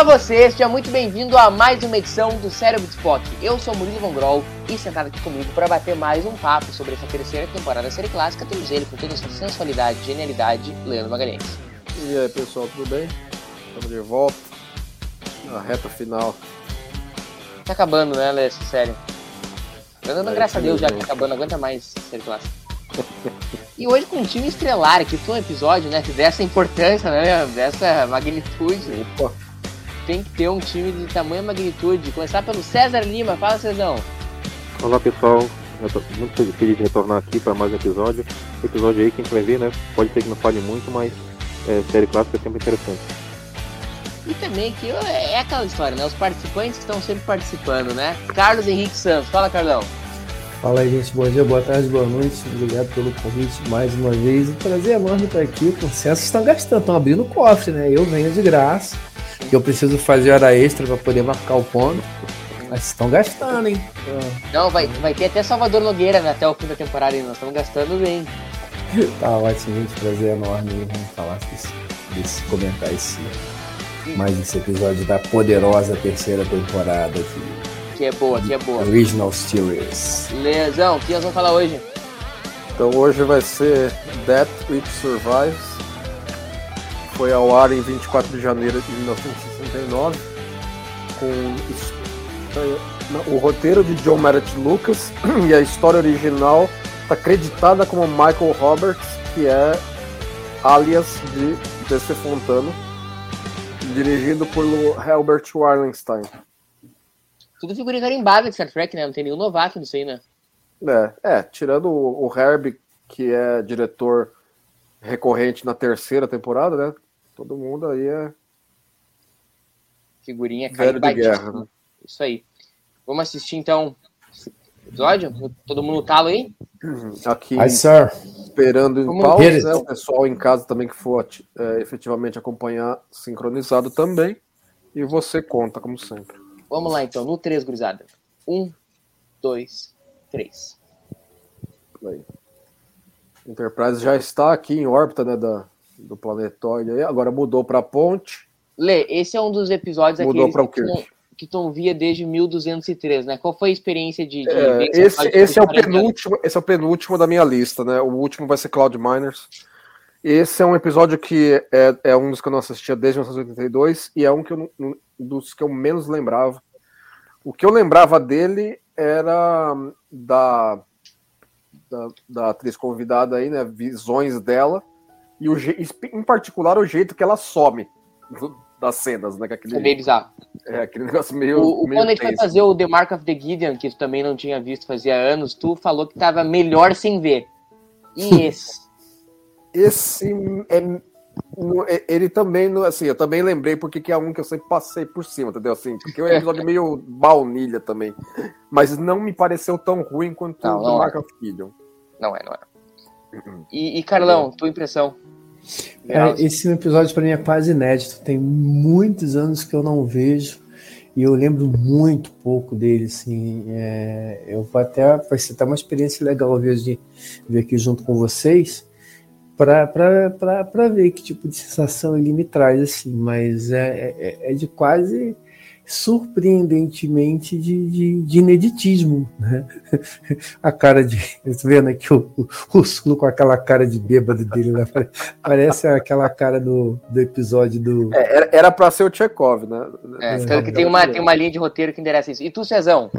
Olá você, seja muito bem-vindo a mais uma edição do Cérebro de Spock. Eu sou Murilo Von Groll e sentado aqui comigo para bater mais um papo sobre essa terceira temporada da série clássica, temos ele com toda a sua sensualidade e genialidade, Leandro Magalhães. E aí pessoal, tudo bem? Estamos de volta na reta final. Tá acabando, né, Lê, essa série? É, graças a Deus já que tá acabando, aguenta mais série clássica. E hoje com um time estrelar, que foi um episódio, né, dessa importância, né, dessa magnitude. Opa, Tem que ter um time de tamanha magnitude. Começar pelo César Lima. Fala, Cezão. Olá pessoal, eu tô muito feliz de retornar aqui para mais um episódio. Episódio aí que a gente vai ver, né? Pode ser que não fale muito, mas é, série clássica é sempre interessante. E também que é aquela história, né? Os participantes estão sempre participando, né? Carlos Henrique Santos. Fala, Carlão. Fala aí, gente. Bom dia, boa tarde, boa noite. Obrigado pelo convite mais uma vez. Um prazer enorme estar aqui. Com licença, estão gastando, estão abrindo o cofre, né? Eu venho de graça, que eu preciso fazer hora extra para poder marcar o ponto. Mas estão gastando, hein? Não, vai, vai ter até Salvador Nogueira né, até o fim da temporada e nós estamos gastando bem. Tá ótimo, gente. Prazer enorme. Vamos falar desse, desse comentar esse, mais esse episódio da poderosa terceira temporada aqui. Que é boa, que é boa. Original Series. Lesão, o que nós vamos falar hoje? então hoje vai ser Death Which Survives. Foi ao ar em 24 de janeiro de 1969 com o roteiro de John Meredith Lucas e a história original está acreditada como Michael Roberts, que é alias de DC Fontano, dirigido por Herbert Wallenstein. Tudo figurinha carimbada de Star Trek, né? Não tem nenhum novato nisso aí, né? É, é, tirando o, o Herb, que é diretor recorrente na terceira temporada, né? Todo mundo aí é Figurinha carimbadíssima. guerra, né? Isso aí. Vamos assistir então esse episódio? Todo mundo talo aí? Aqui Hi, sir. esperando em pausa, né? O pessoal em casa também que for é, efetivamente acompanhar sincronizado também. E você conta, como sempre. Vamos lá então, no 3, gurizada. 1, 2, 3. Aí. Enterprise já está aqui em órbita né, da, do planetóide aí. Agora mudou para ponte, Lê, esse é um dos episódios mudou para o que, tu que via desde 1203, né? Qual foi a experiência de, de É, esse, esse é o depois de 40 anos? penúltimo, esse é o penúltimo da minha lista, né? O último vai ser Cloud Miners. Esse é um episódio que é, é um dos que eu não assistia desde 1982 e é um que eu, dos que eu menos lembrava. O que eu lembrava dele era hum, da, da, da atriz convidada aí, né? Visões dela e o em particular o jeito que ela some das cenas, né? É aquele, meio bizarro. é, aquele negócio meio. O, meio quando a gente foi fazer o The Mark of the Gideon, que tu também não tinha visto fazia anos, tu falou que tava melhor sem ver. E esse? Esse é, é- ele também, assim, eu também lembrei porque que é um que eu sempre passei por cima, entendeu? Assim, porque é um episódio meio baunilha também. Mas não me pareceu tão ruim quanto Não, o não do é. Mark of Gideon. não é, não é. E, e, Carlão, tua impressão? É, esse episódio para mim é quase inédito. Tem muitos anos que eu não vejo e eu lembro muito pouco dele. Assim, é, eu vou até vai ser até uma experiência legal ver, de, ver aqui junto com vocês para ver que tipo de sensação ele me traz. Assim, mas é, é, é de quase surpreendentemente de, de, de ineditismo, né? A cara de. Vendo aqui o, o, o Sulo com aquela cara de bêbado dele, né? Pare- Parece aquela cara do, do episódio do. É, era, pra ser o Chekhov, né? É, tanto que tem uma, tem uma linha de roteiro que endereça isso. E tu, Cezão?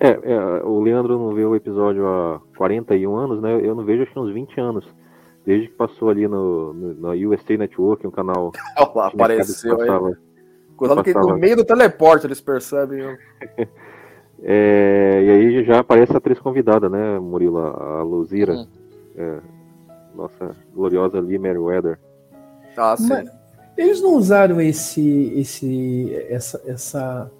É, é, o Leandro não vê o episódio há 41 anos, né? Eu não vejo acho que uns 20 anos. Desde que passou ali no, no, no USA Network, um canal. Olha lá, apareceu aí. passava. Cuidado que no meio do teleporte eles percebem. É, e aí já aparece a atriz convidada, né, Murilo? A Luzira. Hum. É, nossa gloriosa Lee Meriwether. Ah, sim. Mas- Eles não usaram esse, esse, essa, essa,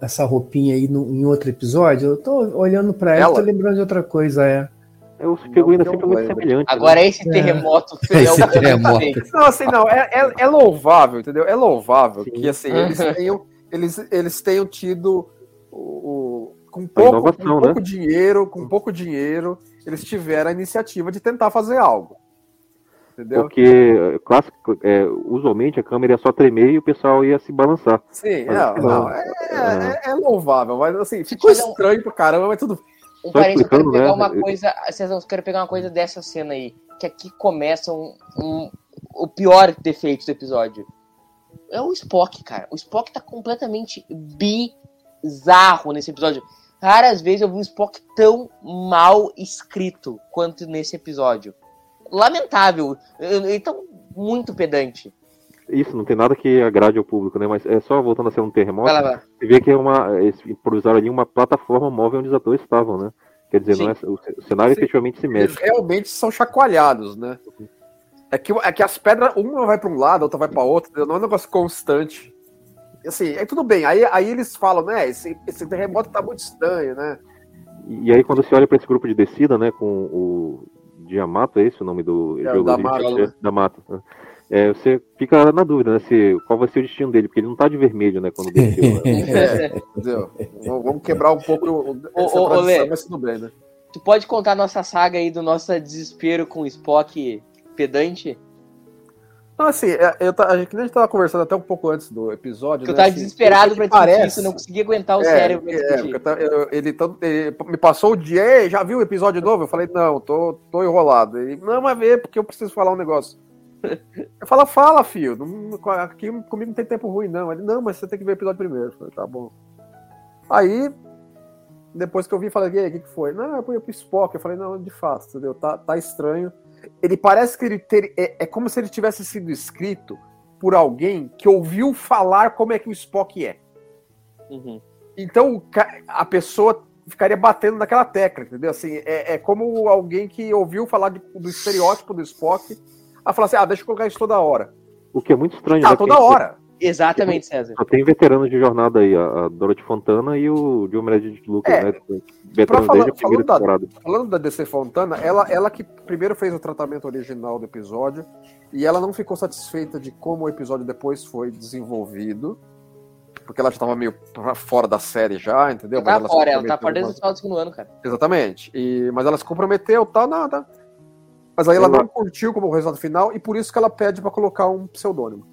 essa roupinha aí no, em outro episódio? Eu tô olhando para ela, ela, tô lembrando de outra coisa, é. É o figurino sempre muito semelhante. Agora né? esse terremoto. É. Esse terremoto. Não, assim, não, é, é, é louvável, entendeu? É louvável Sim. que assim, eles tenham, eles, eles tenham tido o, o com pouco, inovação, com pouco né? dinheiro, com pouco dinheiro, eles tiveram a iniciativa de tentar fazer algo. Entendeu? Porque clássico, é, usualmente a câmera ia só tremer e o pessoal ia se balançar. Sim, não, não, é, é, é, louvável, mas assim, ficou estranho pra caramba, mas tudo um parênteses, eu quero pegar né? uma coisa. César, eu quero pegar uma coisa dessa cena aí. Que aqui começa um, um, o pior defeito do episódio. É o Spock, cara. O Spock tá completamente bizarro nesse episódio. Raras vezes eu vi um Spock tão mal escrito quanto nesse episódio. Lamentável. Ele tá muito pedante. Isso, não tem nada que agrade ao público, né? Mas é só voltando a ser um terremoto. Vai lá, vai. Você vê que é uma. Eles improvisaram ali uma plataforma móvel onde os atores estavam, né? Quer dizer, não é, o cenário Sim. efetivamente se mexe. Eles realmente são chacoalhados, né? É que, é que as pedras, uma vai para um lado, a outra vai para outro, não é um negócio constante. Assim, é tudo bem. Aí, aí eles falam, né? Esse, esse terremoto tá muito estranho, né? E aí, quando você olha para esse grupo de descida, né, com o Diamato, é esse o nome do é, da Mata, né? da Mata. Né? é, você fica na dúvida, né? Se, qual vai ser o destino dele, porque ele não tá de vermelho, né? Quando desceu. Né? é, Vamos quebrar um pouco o, essa ô, tradição, mas tudo bem, né? Tu pode contar nossa saga aí do nosso desespero com o Spock pedante? Não, assim, é, eu, a gente, a gente tava conversando até um pouco antes do episódio. Que né? eu tava assim, desesperado pra discutir isso, não conseguia aguentar o é, cérebro. É, eu, ele, ele, me passou o dia, já viu o episódio novo? Eu falei, não, tô, tô enrolado. Ele, não, mas vê, porque eu preciso falar um negócio. Eu falo, fala, filho. Não, aqui comigo não tem tempo ruim, não. Ele, não, mas você tem que ver o episódio primeiro. Falei, tá bom. Aí, depois que eu vi, falei, e aí, o que, que foi? Não, eu fui pro Spock. Eu falei, não, de fato, entendeu? Tá, tá estranho. Ele parece que ele ter, é, é como se ele tivesse sido escrito por alguém que ouviu falar como é que o Spock é. Uhum. Então, a pessoa ficaria batendo naquela tecla, entendeu? Assim, é, é como alguém que ouviu falar de, do estereótipo do Spock a falar assim, ah, deixa eu colocar isso toda hora. O que é muito estranho. Ah, né, toda hora. Exatamente, César. Só tem veteranos de jornada aí, a Dorothy Fontana e o John Meredith Lucas, é, né? Veteranos falar, desde a primeira falando temporada. Da, falando da DC Fontana, ela, ela que primeiro fez o tratamento original do episódio e ela não ficou satisfeita de como o episódio depois foi desenvolvido. Porque ela já estava meio fora da série já, entendeu? Ela tá fora, ela tá fora desde o final do segundo ano, cara. Exatamente. E, mas ela se comprometeu, tal, nada. Mas aí ela, ela não curtiu como resultado final e por isso que ela pede para colocar um pseudônimo.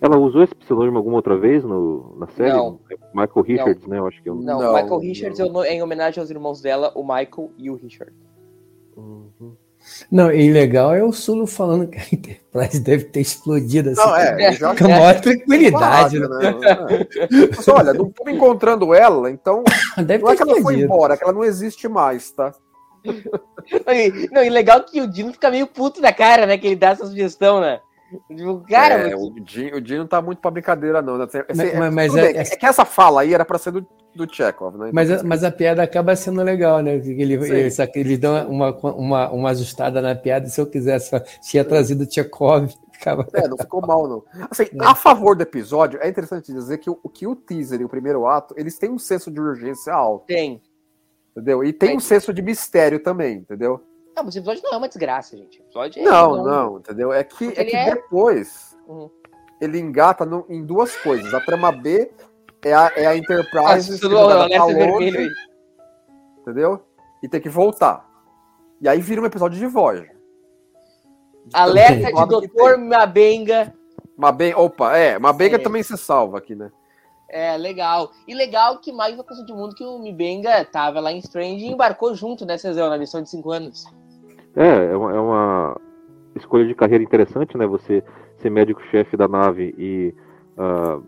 Ela usou esse pseudônimo alguma outra vez no, na série? Não. Michael Richards, não. né? Eu acho que eu... não, não, Michael Richards não. é em homenagem aos irmãos dela, o Michael e o Richard. Uhum. Não, e legal é o Sulo falando que a Enterprise deve ter explodido assim. Não, é, já com a maior tranquilidade. né? né? Mas, olha, não estou encontrando ela, então. Deve não é que ela foi embora, é que ela não existe mais, tá? Não, e legal que o Dino fica meio puto da cara, né? Que ele dá essa sugestão, né? Tipo, cara, é, mas... o, Dino, o Dino tá muito pra brincadeira, não. Né? Assim, é, mas, mas é, é, é, que essa fala aí era pra ser do, do Chekhov, né? Mas, a, mas a piada acaba sendo legal, né? Ele, ele, ele dá uma, uma, uma ajustada na piada. Se eu quisesse, tinha trazido o Chekhov. Ficava... É, não ficou mal, não. Assim, a favor do episódio, é interessante dizer que o, que o teaser e o primeiro ato, eles têm um senso de urgência alto. Tem. Entendeu? E tem um senso de mistério também, entendeu? Não, mas o episódio não é uma desgraça, gente. O episódio é não, não, entendeu? É que, é que é... depois uhum. ele engata no, em duas coisas. A trama B é a, é a Enterprise ah, longe, entendeu? E tem que voltar. E aí vira um episódio de Voyager. Alerta de Doutor Mabenga. Mabenga, opa, é, Mabenga é. também se salva aqui, né? É, legal. E legal que mais uma coisa de mundo que o Mibenga tava lá em Strange e embarcou junto, né, Cezão, na missão de 5 anos. É, é uma, é uma, escolha de carreira interessante, né? Você ser médico-chefe da nave e uh,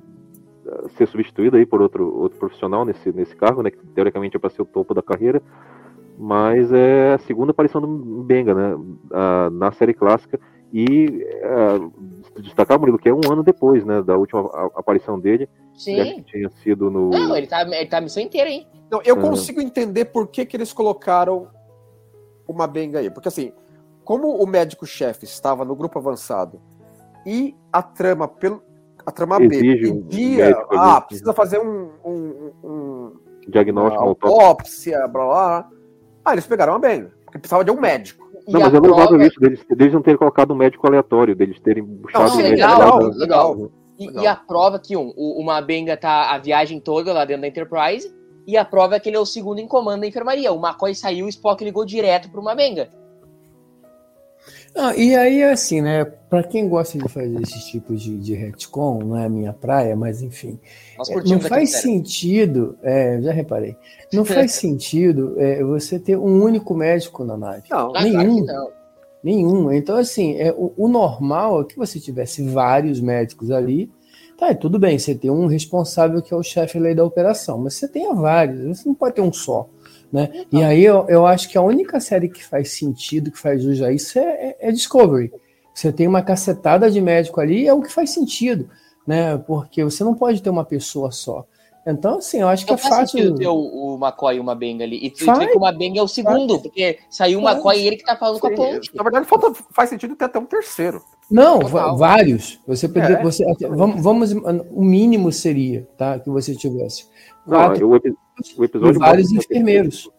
ser substituído aí por outro, outro profissional nesse, nesse cargo, né? Que teoricamente é para ser o topo da carreira. Mas é a segunda aparição do Mibenga, né? Uh, na série clássica. E uh, destacar, Murilo, que é um ano depois, né? Da última aparição dele. Sim. tinha sido no. Não, ele tá, ele tá a missão inteira, hein? Não, eu é. consigo entender por que, que eles colocaram uma benga aí. Porque assim, como o médico-chefe estava no grupo avançado e a trama pelo a trama Exige B um pedia, ali. ah, precisa fazer um, um, um- Diagnóstico, uma autópsia. blá blá. Ah, eles pegaram a Ben, porque precisava de um médico. E Não, mas é louvável prova- isso, deles, deles não terem colocado um médico aleatório, deles terem puxado Não, um sim, médico legal, aleatório. legal. E, Legal. e a prova que um, o, o Mabenga tá a viagem toda lá dentro da Enterprise, e a prova é que ele é o segundo em comando da enfermaria. O McCoy saiu, o Spock ligou direto pro Mabenga. Ah, e aí, assim, né? Pra quem gosta de fazer esses tipos de, de retcon, não é a minha praia, mas enfim. É, Não faz sentido, é, já reparei, não faz sentido é, você ter um único médico na nave. Não, Ah, claro nenhum. não. Nenhum. Então, assim, é, o, o normal é que você tivesse vários médicos ali. Tá, tudo bem, você tem um responsável que é o chefe da operação, mas você tenha vários, você não pode ter um só. Né? E aí eu, eu acho que a única série que faz sentido, que faz jus a isso, é, é- é Discovery. Você tem uma cacetada de médico ali, é o que faz sentido, né? Porque você não pode ter uma pessoa só. Então, assim, eu acho que Não é faz fácil. sentido ter o, o McCoy e o Mabenga ali. E tu Faz. vê que o Mabenga é o segundo, porque saiu o Faz. McCoy e ele que tá falando com a Sim, ponte. Na verdade, falta, faz sentido ter até um terceiro. Não, vários. Você É. você, vamos, vamos, o mínimo seria, tá, que você tivesse Não, quatro o, epi- o e episódio vários enfermeiros.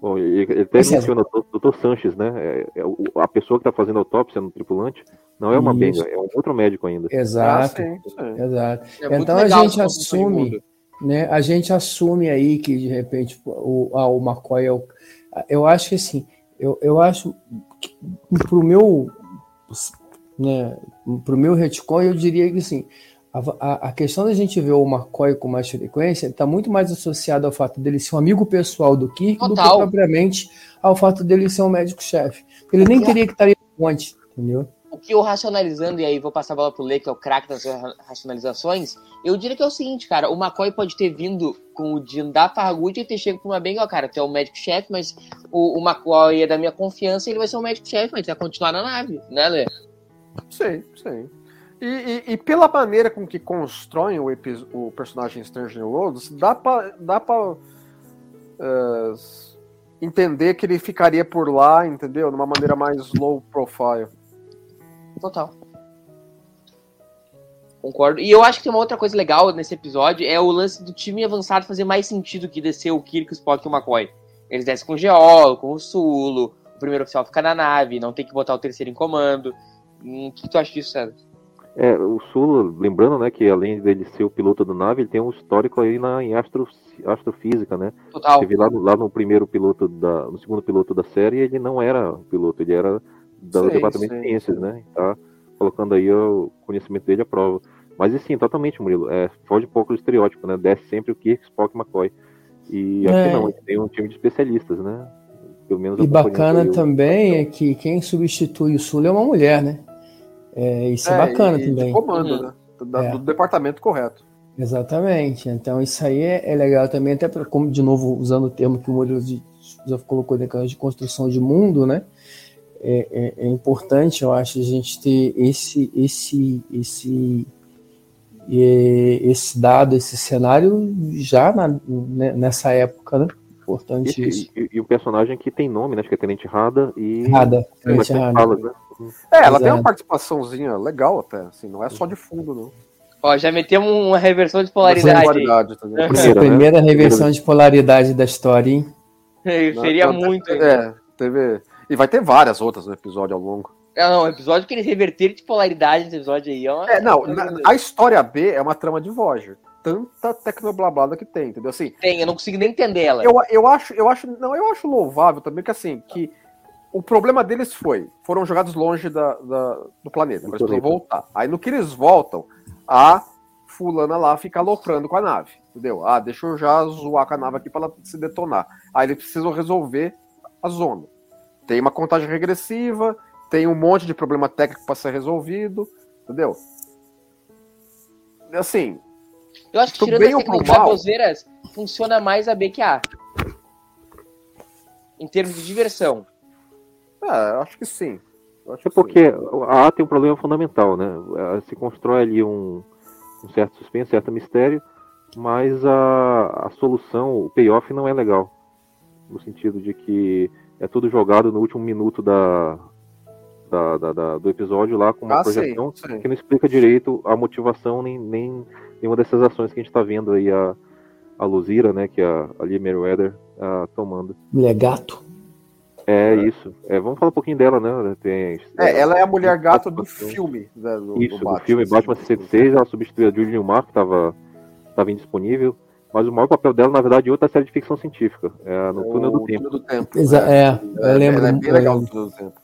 Bom, ele até Pois é. menciona o Dr. Sanches, né? É- é a pessoa que está fazendo a autópsia no tripulante não é uma benga, é um outro médico ainda. Exato, Ah, sim. exato. É Então a gente assume, né? A gente assume aí que de repente o, ah, o McCoy é o. Eu acho que assim, eu, eu acho que pro meu, né, pro meu retcon, eu diria que assim, a, a- a questão da gente ver o McCoy com mais frequência está muito mais associada ao fato dele ser um amigo pessoal do Kirk do que Total. propriamente ao fato dele ser um médico-chefe. Ele nem teria que estar ali antes, entendeu? O que eu racionalizando, e aí vou passar a bola pro Lê, que é o craque das ra- racionalizações, eu diria que é o seguinte, cara, o McCoy pode ter vindo com o Dino da Farragut e ter chegado pro Mabenga, ó, cara, tu é o médico-chefe, mas o, o McCoy é da minha confiança, ele vai ser o médico-chefe, mas vai continuar na nave, né, Lê? Sim, sim. E, e- e pela maneira com que constroem o, o personagem Strange New Worlds, dá pra, dá pra eh, entender que ele ficaria por lá, entendeu? De uma maneira mais low profile. Total. Concordo. E eu acho que tem uma outra coisa legal nesse episódio, é o lance do time avançado fazer mais sentido que descer o Kirk, o Spock e o McCoy. Eles descem com o geólogo, com o Sulo, o primeiro oficial fica na nave, não tem que botar o terceiro em comando. Hum, O que tu acha disso, César? É, o Sula, lembrando, né, que além dele ser o piloto da nave, ele tem um histórico aí na, em astro, astrofísica, né? Total. Você vê lá no, lá no primeiro piloto da, no segundo piloto da série, ele não era piloto, ele era do Sim, departamento sim, de ciências, né? Tá colocando aí o conhecimento dele à prova. Mas e sim, totalmente, Murilo. É, foge um pouco do estereótipo, né? Desce sempre o Kirk, Spock e McCoy. E É. aqui não, ele tem um time de especialistas, né? Pelo menos E bacana também é que quem substitui o Sul é uma mulher, né? É, isso é, É, bacana e também. De comando, Uhum. né? Da- É. Do departamento correto. Exatamente. Então isso aí é, é legal também, até pra, como de novo usando o termo que o Murilo já colocou de construção de mundo, né? É, é- é importante, eu acho, a gente ter esse esse esse é, esse dado, esse cenário já na- né, nessa época, né? Importante Esse- isso. e, e o personagem que tem nome, né? Acho que é Tenente Rada e. Rada, Tenente Rada. falas, né? É, ela tem Exato. uma participaçãozinha legal até, assim, não é só de fundo, não. Ó, já metemos uma reversão de polaridade. Polaridade, entendeu? Essa Primeira, né? primeira reversão de polaridade da história, hein? aí. Seria Não, muito. É, teve. E vai ter várias outras no episódio ao longo. É, não, o episódio que eles reverterem de polaridade nesse episódio aí. É, uma... É, não, na- a história B é uma trama de Voyager. Tanta tecnoblablada que tem, entendeu? Assim, Tem, eu não consigo nem entender ela. eu, eu acho, eu acho, não, eu acho louvável também que assim, que o problema deles foi, foram jogados longe da, da- do planeta, eles precisam voltar. Aí no que eles voltam, a fulana lá fica aloprando com a nave, entendeu? Ah, deixa eu já zoar com a nave aqui para ela se detonar. Aí eles precisam resolver a zona. Tem uma contagem regressiva, tem um monte de problema técnico para ser resolvido, entendeu? Assim, Eu acho que tirando bem as mal? baboseiras, funciona mais a B que a A. Em termos de diversão. É, eu acho que sim. Eu acho É que porque sim. a A tem um problema fundamental, né? Se constrói ali um, um certo suspense, certo mistério, mas a, a solução, o payoff não é legal. No sentido de que é tudo jogado no último minuto da, da, da, da, do episódio lá com uma Ah, projeção sei. que não explica direito a motivação nem, nem nenhuma dessas ações que a gente está vendo aí a, a Luzira, né, que a, a Lee Meriwether ah, tomando. Mulher gato. É isso. É, vamos falar um pouquinho dela, né? Tem, É, ela é a mulher gato do filme. né, do, Isso, do do Batman. filme Batman 66, ela substituiu a Julie Newmar, que estava tava indisponível. Mas o maior papel dela, na verdade, é outra série de ficção científica. É no O Túnel do Tempo. Túnel do Tempo. Exa- né? é, eu lembro. Ela é bem legal no Túnel do Tempo.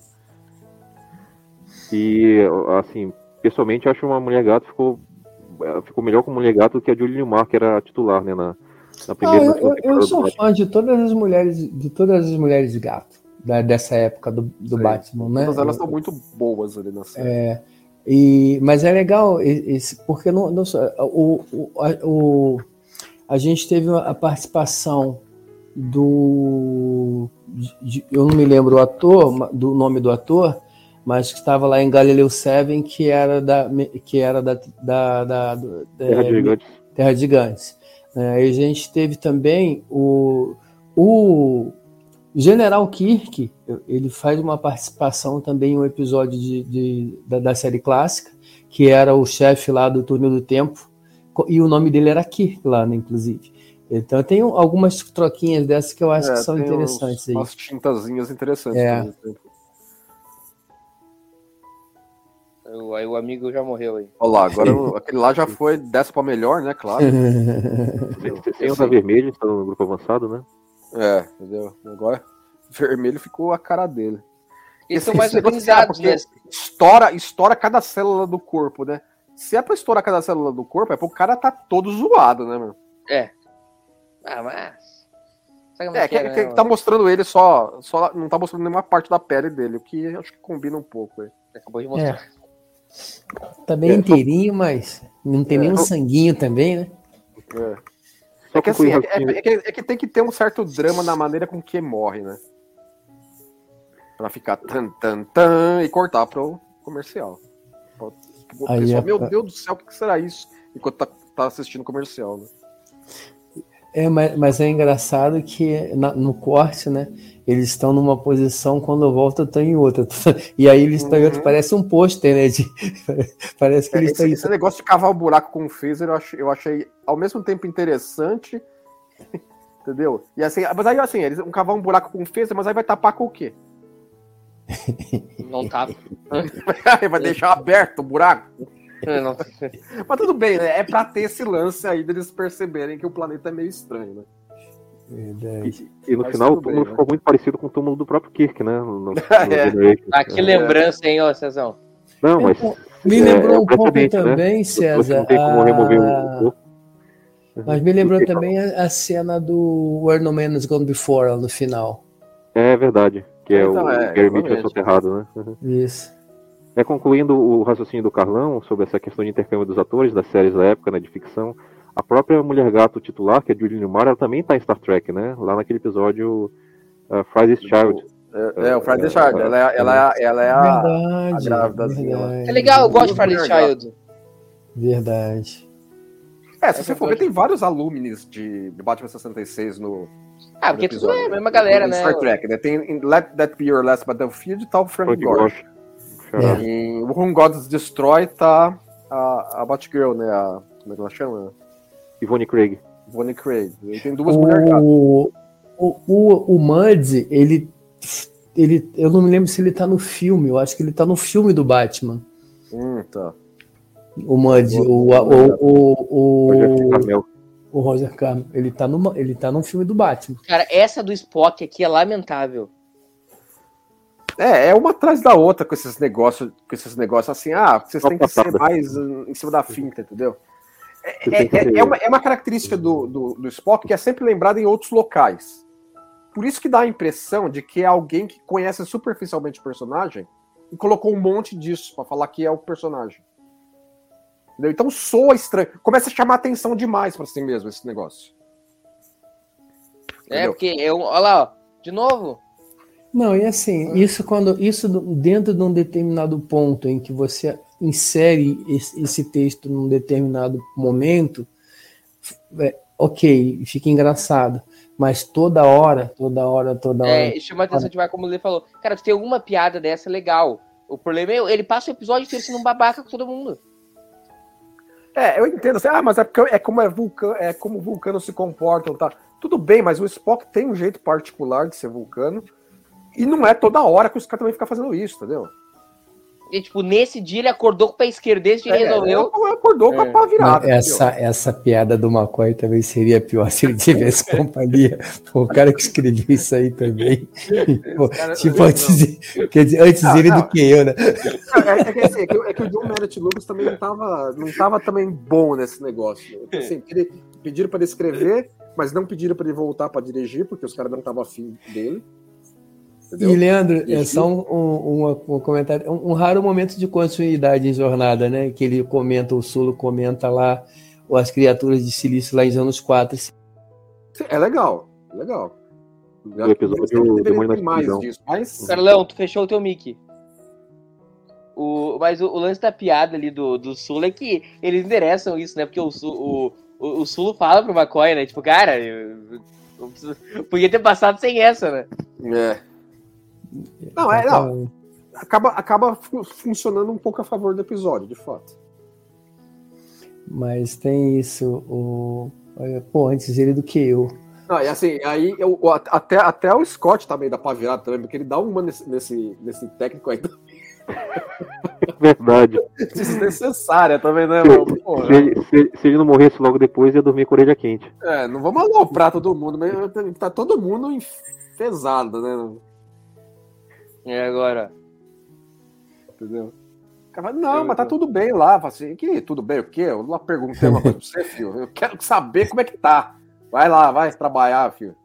E, assim, pessoalmente, eu acho uma mulher gato ficou, ficou melhor como mulher gato do que a Julie Newmar, que era a titular, né? Na, na Ah, primeira e eu, eu- eu sou fã de todas as mulheres, de todas as mulheres gato da- dessa época do, do Sim. Batman, né? Todas elas são muito boas ali na série. É, e, mas é legal esse, porque não, não o, o, a, o- a gente teve a participação do de- eu não me lembro o ator do nome do ator mas que estava lá em Galileu 7 que era da que era da, da, da, do- Terra de Gigantes. Terra de Gigantes. É, e a gente teve também o, o General Kirk, ele faz uma participação também em um episódio de, de- da, da série clássica, que era o chefe lá do Túnel do Tempo, e o nome dele era Kirk lá, né, inclusive. Então tem um- algumas troquinhas dessas que eu acho É, que são tem interessantes uns- aí. Umas tintazinhas interessantes. É. Tempo. O, aí o amigo já morreu aí. Olha lá, agora o- aquele lá já foi, desce pra melhor, né? Claro. Sem usar vermelho, está no grupo avançado, né? É, entendeu? Agora, vermelho ficou a cara dele. Eles Esse- são mais negócio organizados, é né? porque Estoura, estoura cada célula do corpo, né? Se é pra estourar cada célula do corpo, é pro cara tá todo zoado, né, mano? É. Ah, mas. Sabe como É, que, que que- é, que tá mostrando ele só, só. Não tá mostrando nenhuma parte da pele dele, o que acho que combina um pouco. aí. Acabou de mostrar. tá bem inteirinho, mas não tem É. nenhum sanguinho também, né? É. Só É que, assim, é, rapidinho. é que- é que tem que ter um certo drama na maneira com que morre, né? Pra ficar tan, tan, tan e cortar pro comercial. Aí pessoal, é- meu Deus do céu, o que que será isso? Enquanto tá, tá assistindo o comercial, né? É, mas, mas é engraçado que na- no corte, né? Eles estão numa posição, quando volta, estão em outra. E aí eles estão em outra, Uhum. parece um pôster, né? de- parece que É, eles esse, estão esse negócio de cavar o buraco com o phaser eu achei, eu achei ao mesmo tempo interessante, entendeu? E assim, mas aí assim, eles vão cavar um buraco com o phaser, mas aí vai tapar com o quê? Não. Aí vai deixar aberto o buraco? Não. Mas tudo bem, né? É pra ter esse lance aí deles perceberem que o planeta é meio estranho, né? Verdade. E, e no Mas final o tudo bem, túmulo né? ficou muito parecido com o túmulo do próprio Kirk, né? No, no- no É. Generation. Ah, que É. lembrança, hein, ô Cezão? Não, mas. Me é- lembrou é um pouco né? também, Você César. Não tem como remover a- o corpo. Mas me lembrou Porque- também a, a cena do Where No Man Has Gone Before, no final. É verdade. Que é Então, o é, Gary Mitchell soterrado, né? Uhum. Isso. É, concluindo o raciocínio do Carlão sobre essa questão de intercâmbio dos atores das séries da época, né, de ficção, a própria Mulher Gato titular, que é Julie Newmar, ela também tá em Star Trek, né? Lá naquele episódio uh, Friday's Child. É, é, o Friday Child, ela é, ela é, ela é a. verdade. a grávidazinha lá. verdade, É legal, eu gosto de Muito Friday legal. Child. Verdade. É, se você for ver, tem vários alumnis de, de Batman 66 no. Ah, porque tudo é a mesma galera, né? Star Trek, né? Tem em Let That Be Your Last Battlefield tá o Frank Frank. Charada. Em Whom Gods Destroy tá a, a Batgirl, né? A, como é que ela chama? Ivone Craig. Bonnie Craig. E tem duas mulheres gatas. O, o, o, o Muds, ele, ele. Eu não me lembro se ele tá no filme, eu acho que ele tá no filme do Batman. Hum, tá. O Muds, o, o, o, Roger o, Carmel. o Roger Carmel. Ele tá, no, ele tá no filme do Batman. Cara, essa do Spock aqui é lamentável. É, é uma atrás da outra com esses negócios, com esses negócios assim, ah, vocês têm que ser mais hum, em cima da finta, entendeu? É, é- é uma, é uma característica do, do, do Spock que é sempre lembrado em outros locais. Por isso que dá a impressão de que é alguém que conhece superficialmente o personagem e colocou um monte disso pra falar que é o personagem. Entendeu? Então soa estranho. Começa a chamar atenção demais pra si mesmo esse negócio. É, Entendeu? porque eu. Olha lá, ó. De novo. Não, e assim, isso quando isso dentro de um determinado ponto em que você insere esse, texto num determinado momento, é, ok, fica engraçado. Mas toda hora, toda hora, toda hora. É, chama a atenção demais, como o Lê falou. Cara, se tem alguma piada dessa, legal. O, problema é ele passa o episódio inteiro sendo um babaca com todo mundo. É, eu entendo. Assim, ah, mas é porque é como é vulcano, é como vulcanos se comportam, tá? Tudo bem, mas o Spock tem um jeito particular de ser vulcano. E não é toda hora que os caras também ficam fazendo isso, entendeu? E, tipo, nesse dia ele acordou com o pé esquerdo, esse dia ele É, resolveu. ele acordou com a É. pá virada. essa, essa piada do McCoy também seria pior se ele tivesse companhia. Pô, o cara que escreveu isso aí também. Pô, cara- tipo, antes, de- quer dizer, antes Não, ele não. do que eu, né? É, é que, assim, é, que, é que o John Merritt Lucas também não tava, não tava também bom nesse negócio. né? Assim, ele, pediram para ele escrever, mas não pediram para ele voltar para dirigir, porque os caras não estavam afim dele. Entendeu? E, Leandro, é Isso. só um, um, um- comentário. Um, um raro momento de continuidade em jornada, né? Que ele comenta, o Sulo comenta lá ou as criaturas de silício lá em anos 4. É legal, é legal. O episódio Demônio na disso, mas Carlão, tu fechou o teu mic. O, mas o, o lance da piada ali do, do Sulo é que eles endereçam isso, né? Porque o, o, o, o Sulo fala pro McCoy, né? Tipo, cara, eu, eu preciso- podia ter passado sem essa, né? é. Não, é, não. Acaba, acaba fu- funcionando um pouco a favor do episódio, de fato. Mas tem isso, o. olha, Pô, antes ele do que eu. Não, e assim, aí eu, até, até o Scott tá meio da pá virada também, porque ele dá uma nesse, nesse, nesse técnico aí Verdade. desnecessária também, né, mano? Se ele, se- se ele não morresse logo depois, ia dormir com a orelha quente. É, não vamos aloprar todo mundo, mas tá todo mundo enfesado, né? E agora? Entendeu? O cara fala, não, mas tá tudo bem lá. Assim, que tudo bem o quê? Eu não perguntei uma coisa pra você, filho. Eu quero saber como é que tá. Vai lá, vai trabalhar, filho.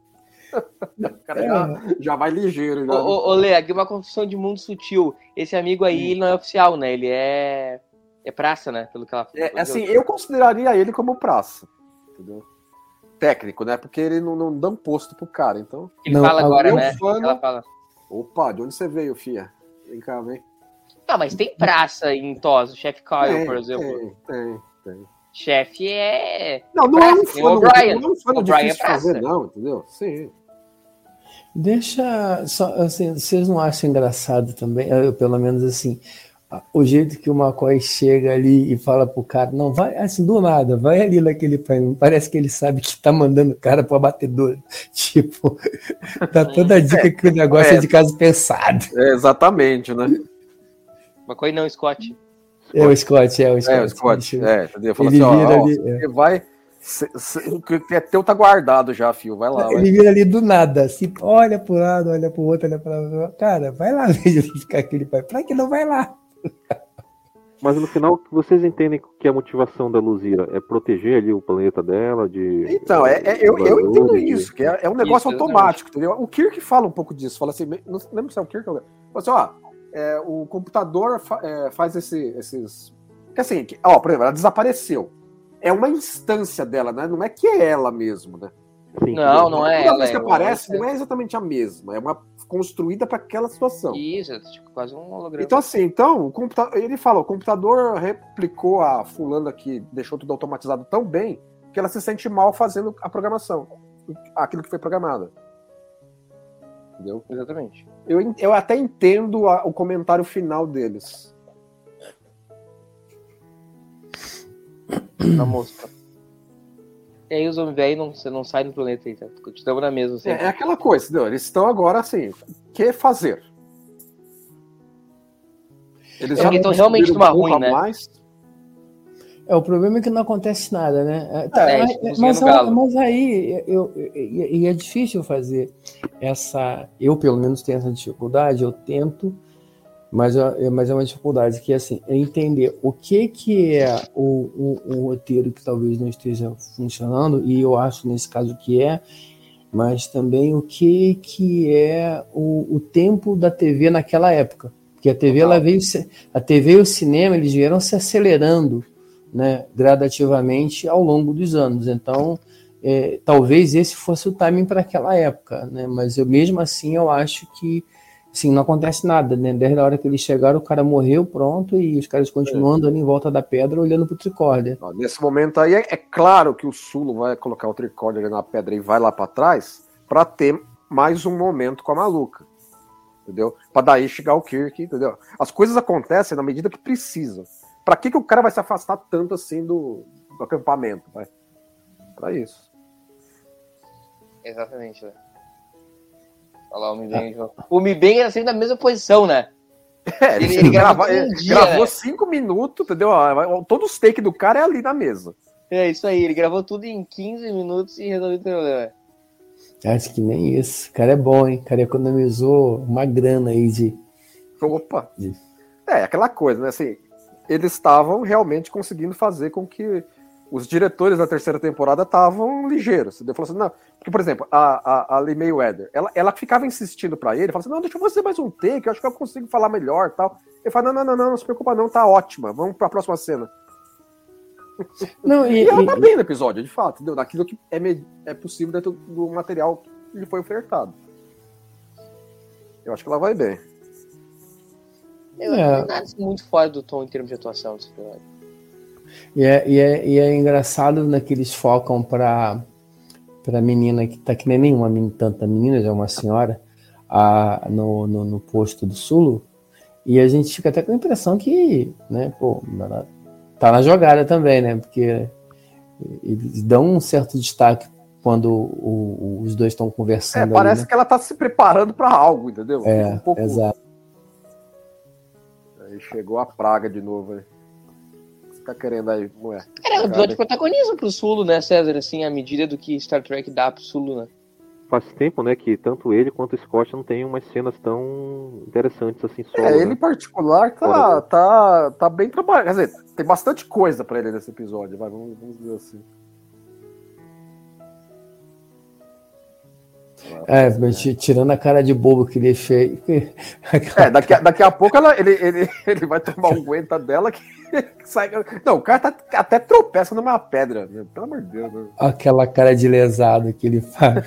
O cara já, já vai ligeiro. Ô, Já. ô, ô, Lê, aqui uma confusão de mundo sutil. Esse amigo aí, ele não é oficial, né? Ele é. É praça, né? Pelo que ela É, assim, eu consideraria ele como praça. Entendeu? Técnico, né? Porque ele não, não dá um posto pro cara, então. Ele Não, fala agora, eu né? falo- Ela fala. Opa, de onde você veio, fia? Vem cá, vem. Não, mas tem praça em Tos, o chefe Kyle, Tem, por exemplo. Tem, tem, tem. Chefe é. Não, não é um Praça, tem o fã, O'Brien. não é um fã O O'Brien difícil é fazer, não, entendeu? Sim. Deixa. Só, assim, vocês não acham engraçado também? Eu, pelo menos assim. O jeito que o McCoy chega ali e fala pro cara, não, vai assim, do nada, vai ali naquele painel. Parece que ele sabe que tá mandando o cara pro abatedor. Tipo, dá toda a dica que o negócio é, é. de caso pensado. É, exatamente, né? McCoy não, Scott. É o Scott, é o Scott. É, o Scott, eu- é, entendeu? Fala Ele assim, ó, vira ó, ali, você vai... o que é teu tá guardado já, fio, vai lá. vai. Ele vira ali do nada, assim, olha pro lado, olha pro outro, olha pra lá. Cara, vai lá, veja ele ficar aquele pai. Pra que não vai lá? Mas no final, vocês entendem que a motivação da Luzira é proteger ali o planeta dela de. Então, é, é- eu, eu entendo barulho, isso, que é, é um negócio Isso, automático, entendeu? O Kirk fala um pouco disso, fala assim, não lembro se é o Kirk ou. Fala assim, ó, é, o computador fa- é, faz esse- esses... Que assim, que- ó, por exemplo, ela desapareceu. É uma instância dela, né? Não é que é ela mesmo, né? Sim, Não, não é Toda ela. vez que é aparece, outra. não é exatamente a mesma, é uma construída para aquela situação. Isso, é tipo quase um holograma. Então, assim, então, o computa- ele fala, o computador replicou a fulana que deixou tudo automatizado tão bem que ela se sente mal fazendo a programação, aquilo que foi programado. Entendeu? Exatamente. Eu, eu até entendo a- o comentário final deles. Na mosca. E aí os homens velhos não, você não sai do planeta aí, tá? Estamos na mesma, assim. É, é aquela coisa, entendeu? Eles estão agora assim, o que fazer? Eles É, já então realmente numa um ruim, a né? mais. É, o problema é que não acontece nada, né? É, mas, isso, cozinha mas, galo. mas aí eu, eu- e e é difícil fazer essa. Eu, pelo menos, tenho essa dificuldade, eu tento, mas, é- mas é uma dificuldade que assim, é entender o que, que é o, o, o roteiro que talvez não esteja funcionando, e eu acho nesse caso que é, mas também o que, que é o, o tempo da TV naquela época. Porque a TV, ela veio, a TV e o cinema, eles vieram se acelerando né, gradativamente ao longo dos anos. Então, é, talvez esse fosse o timing para aquela época, né? Mas eu mesmo assim eu acho que assim, não acontece nada, né? Desde a hora que eles chegaram, o cara morreu, pronto, e os caras continuam andando em volta da pedra olhando pro tricórdia. Nesse momento aí, é, é claro que o Sulo vai colocar o tricórdia ali na pedra e vai lá pra trás pra ter mais um momento com a maluca. entendeu? Para daí chegar o Kirk, entendeu? As coisas acontecem na medida que precisam. Para que, que o cara vai se afastar tanto assim do, do acampamento, vai? Para isso. Exatamente, né? Olha lá, o Mibeng. O era sempre na mesma posição, né? É, ele, Ele- gravou um dia, gravou né? cinco minutos, entendeu? Todos os takes do cara é ali na mesa. É isso aí, ele gravou tudo em 15 minutos e resolveu o problema. Acho que nem isso. O cara é bom, hein? O cara economizou uma grana aí de. Opa! Isso. É, aquela coisa, né? Assim, eles estavam realmente conseguindo fazer com que os diretores da terceira temporada estavam ligeiros. Ele falou assim, não, porque, por exemplo, a, a, a Lee Mayweather, ela, ela ficava insistindo pra ele, falava assim, não, deixa eu fazer mais um take, eu acho que eu consigo falar melhor tal. Ele fala, não, não, não, não, não se preocupa não, tá ótima, vamos pra próxima cena. Não, e, E ela e- tá bem no episódio, de fato, entendeu? Naquilo que é, é possível dentro do material que lhe foi ofertado. Eu acho que ela vai bem. Eu É. nada muito fora do tom em termos de atuação desse episódio. E é, e é, e é engraçado né, que eles focam pra, pra menina que tá que nem nenhuma menina, tanta menina, já é uma senhora, a, no, no, no posto do Sulo. E a gente fica até com a impressão que, né, pô, ela tá na jogada também, né? Porque eles dão um certo destaque quando o- o- os dois estão É, conversando. ali, parece né? que ela tá se preparando pra algo, entendeu? É, um pouco... exato. Aí chegou a praga de novo aí. Tá querendo aí, mulher? Cara, é um de protagonismo pro Sulo, né, César? Assim, à medida do que Star Trek dá pro Sulo, né? Faz tempo, né, que tanto ele quanto o Scott não tem umas cenas tão interessantes assim solo. É, ele né? em particular tá, tá, tá bem trabalhado. Quer dizer, tem bastante coisa pra ele nesse episódio, vai, vamos, vamos dizer assim. É, mas ti- tirando a cara de bobo que ele fez. É, daqui, a- daqui a pouco ela, ele, ele, ele vai tomar um aguenta dela que, que sai. Não, o cara tá, até tropeça numa pedra, né? pelo amor de Deus. né? Aquela cara de lesado que ele faz.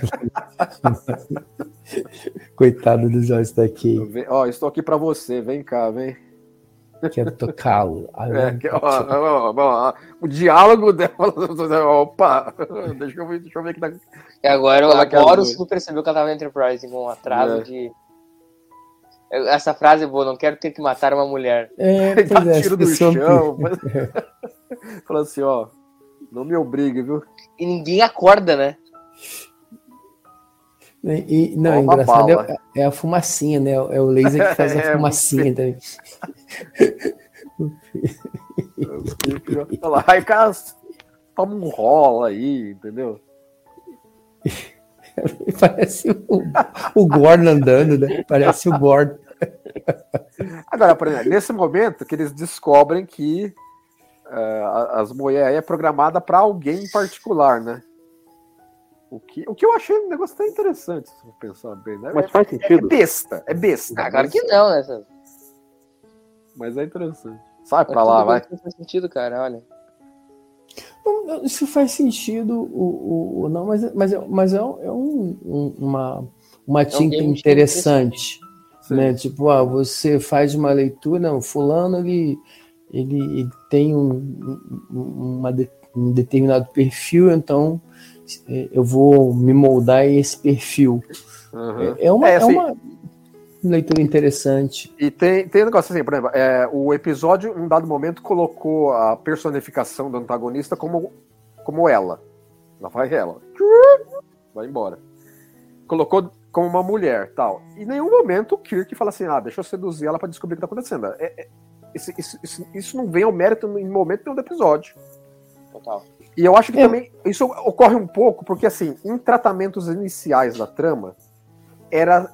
Coitado do Jorge daqui. Ó, estou aqui pra você, vem cá, vem. Quero tocá-lo. É, que- ó, ó, ó, ó, o diálogo dela. Opa! Deixa eu, ver- deixa eu ver aqui na, E agora, que agora o. Sulo percebeu que ela tava Enterprise com um atraso É. de. Essa frase é boa, não quero ter que matar uma mulher. É, pois é, tiro pessoas- chão. mas- Fala assim, ó. Não me obrigue, viu? E ninguém acorda, né? E, e- não, é engraçado é, é a fumacinha, né? É o laser que faz a É, fumacinha também. Olha lá, aí o cara toma um rola aí, entendeu? Parece o, o Gordon andando, né? Parece o Gordon. Agora, por exemplo, nesse momento que eles descobrem que a- as mulheres é programada para alguém em particular, né? O que, o que eu achei um negócio tão interessante, se for pensar bem, né? Mas faz é, é sentido. besta, é besta. Ah, claro que não, né? César? mas é interessante. Sai pra Mas lá, vai. que Faz sentido, cara, olha. Não, Isso faz sentido, o, o, o- não, mas, mas, é, mas é, um- é um- um- uma, uma tinta game interessante. Sim. Né? Tipo, ah, você faz uma leitura, não, fulano ele, ele, ele tem um, um- uma de- um determinado perfil, então eu vou me moldar a esse perfil. Uhum. É, é uma, É, é assim- uma leitura interessante. E tem, tem um negócio assim, por exemplo, é, o episódio, em um dado momento, colocou a personificação do antagonista como, como ela. Lá vai ela. Vai embora. Colocou como uma mulher tal. E em nenhum momento o Kirk fala assim: ah, deixa eu seduzir ela pra descobrir o que tá acontecendo. É- é- isso, isso- isso não vem ao mérito em momento nenhum do episódio. Total. E eu acho que É. também isso ocorre um pouco porque, assim, em tratamentos iniciais da trama, era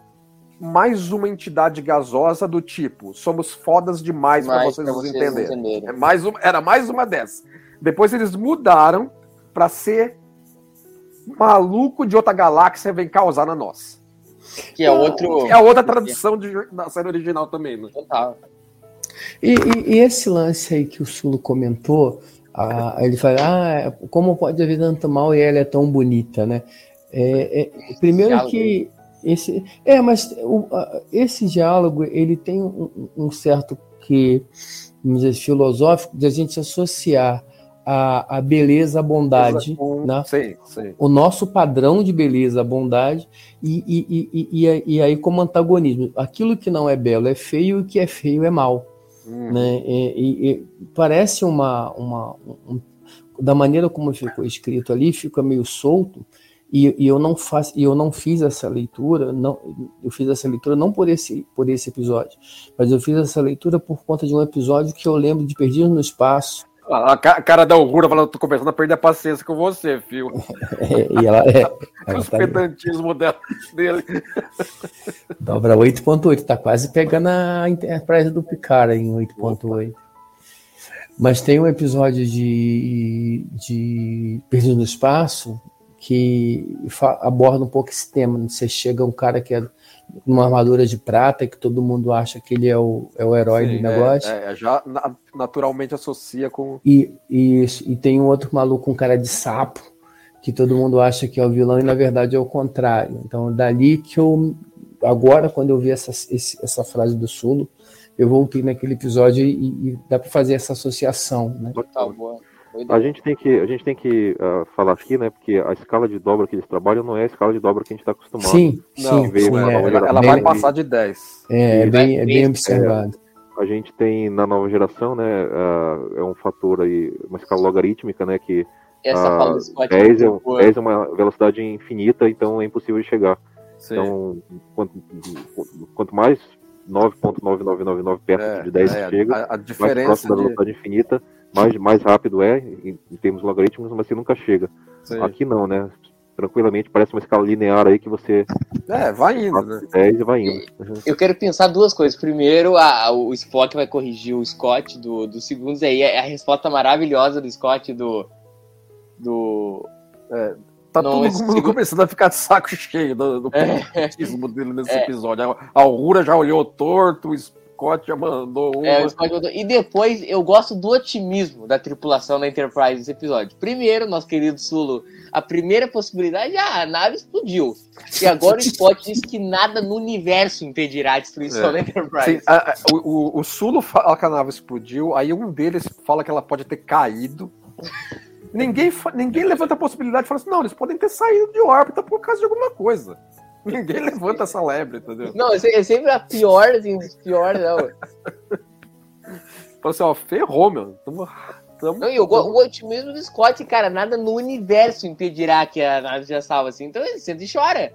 mais uma entidade gasosa do tipo: somos fodas demais pra Mas vocês pra vocês entenderem. entenderem. É mais uma, era mais uma dessas. Depois eles mudaram pra ser maluco de outra galáxia vem causar na nossa. Que é outro. É a outra tradução de, da série original também, né? Total. E, e- e esse lance aí que o Sulo comentou, ah, ele fala, ah, como pode haver tanto mal e ela é tão bonita, né? É, é, primeiro que esse, é, mas o- a- esse diálogo ele tem um, um certo que vamos dizer, filosófico de a gente associar a, a beleza, a bondade, né? Sim, sim. o nosso padrão de beleza, a bondade, e, e, e, e, e- e aí como antagonismo. Aquilo que não é belo é feio e o que é feio é mal. Hum. Né? E, e- e parece uma. uma um- da maneira como ficou escrito ali, fica meio solto. E, e eu não faço, e eu não fiz essa leitura, não, eu fiz essa leitura não por esse, por esse episódio, mas eu fiz essa leitura por conta de um episódio que eu lembro de Perdidos no Espaço, A, ca- a cara da Augura falando, tô começando a perder a paciência com você, filho. e ela é, ela Os tá- pedantismo dela, dele. Dobra 8.8, tá quase pegando a Enterprise do Picard em 8.8. Mas tem um episódio de, de Perdido no Espaço que aborda um pouco esse tema. Você chega um cara que é numa armadura de prata que todo mundo acha que ele é o, é o herói Sim, do negócio. É, é, já na- naturalmente associa com. E, e, e tem um outro maluco, um cara de sapo, que todo mundo acha que é o vilão e na verdade é o contrário. Então, dali que eu. Agora, quando eu vi essa, esse- essa frase do Sulo, eu voltei naquele episódio e, e dá para fazer essa associação. Né? Tá boa. A gente tem que, a gente tem que ah, falar aqui, né? Porque a escala de dobra que eles trabalham não é a escala de dobra que a gente está acostumado. Sim, Não, sim, veio sim, é, Ela, ela bem- vai passar de 10. é, é bem, é bem Vai- observado. A gente tem na nova geração, né? ah, é um fator aí, uma escala logarítmica, né? Que Essa ah, fala do Scott 10, é. 10 é uma velocidade infinita, então é impossível de chegar. Sim. Então, quanto, quanto mais 9.9999 perto É, de 10 é, chega, a, a mais diferença próximo da de. velocidade infinita, mais, mais rápido é, em, em termos logarítmicos, mas você nunca chega. Sim. Aqui não, né? Tranquilamente, parece uma escala linear aí que você É, vai indo, né? de 10 e vai indo. Uhum. Eu quero pensar duas coisas. Primeiro, a- o Spock vai corrigir o Scott do, dos segundos. Aí é a resposta maravilhosa do Scott do. Do. Tá Não, todo mundo segundo- começando a ficar de saco cheio do, do É. dele nesse É. episódio. A Augura já olhou torto, o Scott já mandou uma. É, o Scott mandou- E depois, eu gosto do otimismo da tripulação da Enterprise nesse episódio. Primeiro, nosso querido Sulo, a primeira possibilidade, ah, a nave explodiu. E agora o Scott diz que nada no universo impedirá a destruição É. da Enterprise. Sim, a- a- o, o, Sulo fala que a nave explodiu, aí um deles fala que ela pode ter caído. Ninguém, ninguém levanta a possibilidade e fala assim, não, eles podem ter saído de órbita por causa de alguma coisa. Ninguém levanta essa lebre, entendeu? Não, é é sempre a pior, assim, piores, não. Fala assim, ó, ferrou, meu. Tamo, tamo, Não, e go- o otimismo do Scott, cara, nada no universo impedirá que a nave já salva assim. Então ele senta e chora.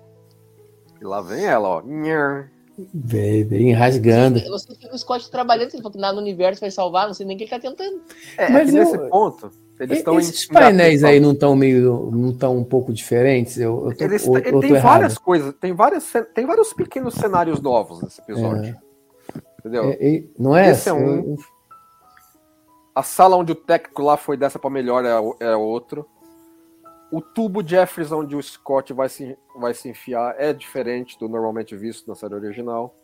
E lá vem ela, ó. Vem, vem rasgando. Eu não sei o que o Scott trabalhando, ele falou que nada no universo vai salvar, não sei nem o que ele tá tentando. É, Mas é que eu- nesse ponto, eles estão Esses painéis aí não estão meio. não estão um pouco diferentes? Eu, eu tô, Eles, ou- ele ou tô tem errado? várias coisas, tem, várias, tem vários pequenos cenários novos nesse episódio. Entendeu? É, é, não é? Esse é um. Eu- A sala onde o técnico lá foi dessa pra melhor é, o- é outro. O tubo Jeffries onde o Scott vai se, vai se enfiar é diferente do normalmente visto na série original.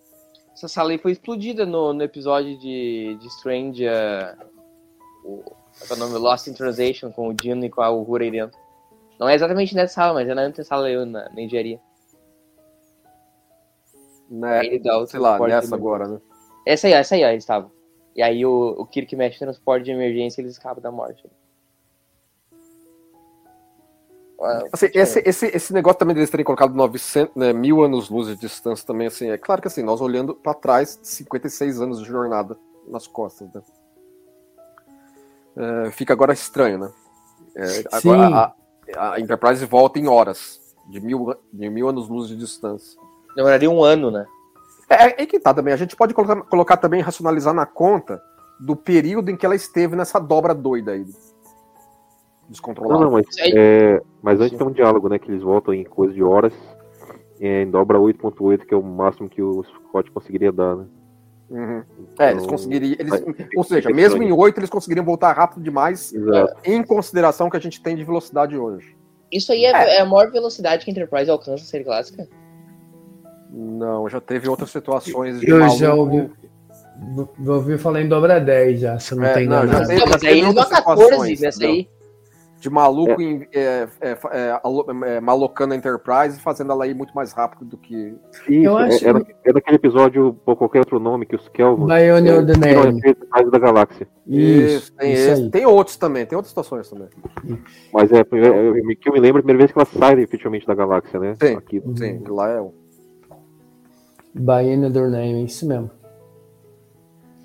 Essa sala aí foi explodida no, no episódio de, de Strange, uh, o, é o nome? Lost in Translation, com o Dino e com a Uhura aí dentro. Não é exatamente nessa sala, mas é na antessala aí, na, na engenharia. Né? Ele dá o Sei lá, nessa agora, né? Essa aí, essa aí, ó, eles estavam. E aí o, o Kirk mexe no transporte de emergência e eles escapam da morte. Assim, esse, esse, esse negócio também deles terem colocado 900, né, mil anos-luz de distância também, assim, é claro que assim, nós olhando pra trás, 56 anos de jornada nas costas, né? É, fica agora estranho, né? É, Sim. agora a, a Enterprise volta em horas, de mil, de mil anos-luz de distância. Demoraria um ano, né? É, é que tá também, a gente pode colocar, colocar também, racionalizar na conta do período em que ela esteve nessa dobra doida aí. Não, Descontrolada. não, mas, Aí- é, mas antes Sim. tem um diálogo, né? Que eles voltam em coisa de horas, é, em dobra 8.8, que é o máximo que o Scott conseguiria dar, né? Uhum. É, eles Então, conseguiriam. Eles, vai- ou seja, mesmo em estranho. 8, eles conseguiriam voltar rápido demais, Exato. em consideração que a gente tem de velocidade hoje. Isso aí é, é a maior velocidade que a Enterprise alcança na série clássica. Não, já teve outras situações de Eu maluco. já ouvi. Vou ouvir falar em dobra 10 já, se eu não É, tenho não, já enganado. sei. Não, mas teve aí eles dão outras 14 situações, nessa aí. De maluco em- é, é, é, alo- é, malocando a Enterprise e fazendo ela ir muito mais rápido do que. Isso, Eu é- acho- é, é daquele episódio, por qualquer outro nome, que os Kelvin Bioneer the viram Name. a da galáxia. Isso, tem, isso esse. aí. tem outros também, tem outras situações também. Mas é, primeira- eu- que eu me lembro, a primeira vez que elas saem efetivamente da galáxia, né? Sim. Aqui. Sim, lá é o. The Name, isso mesmo.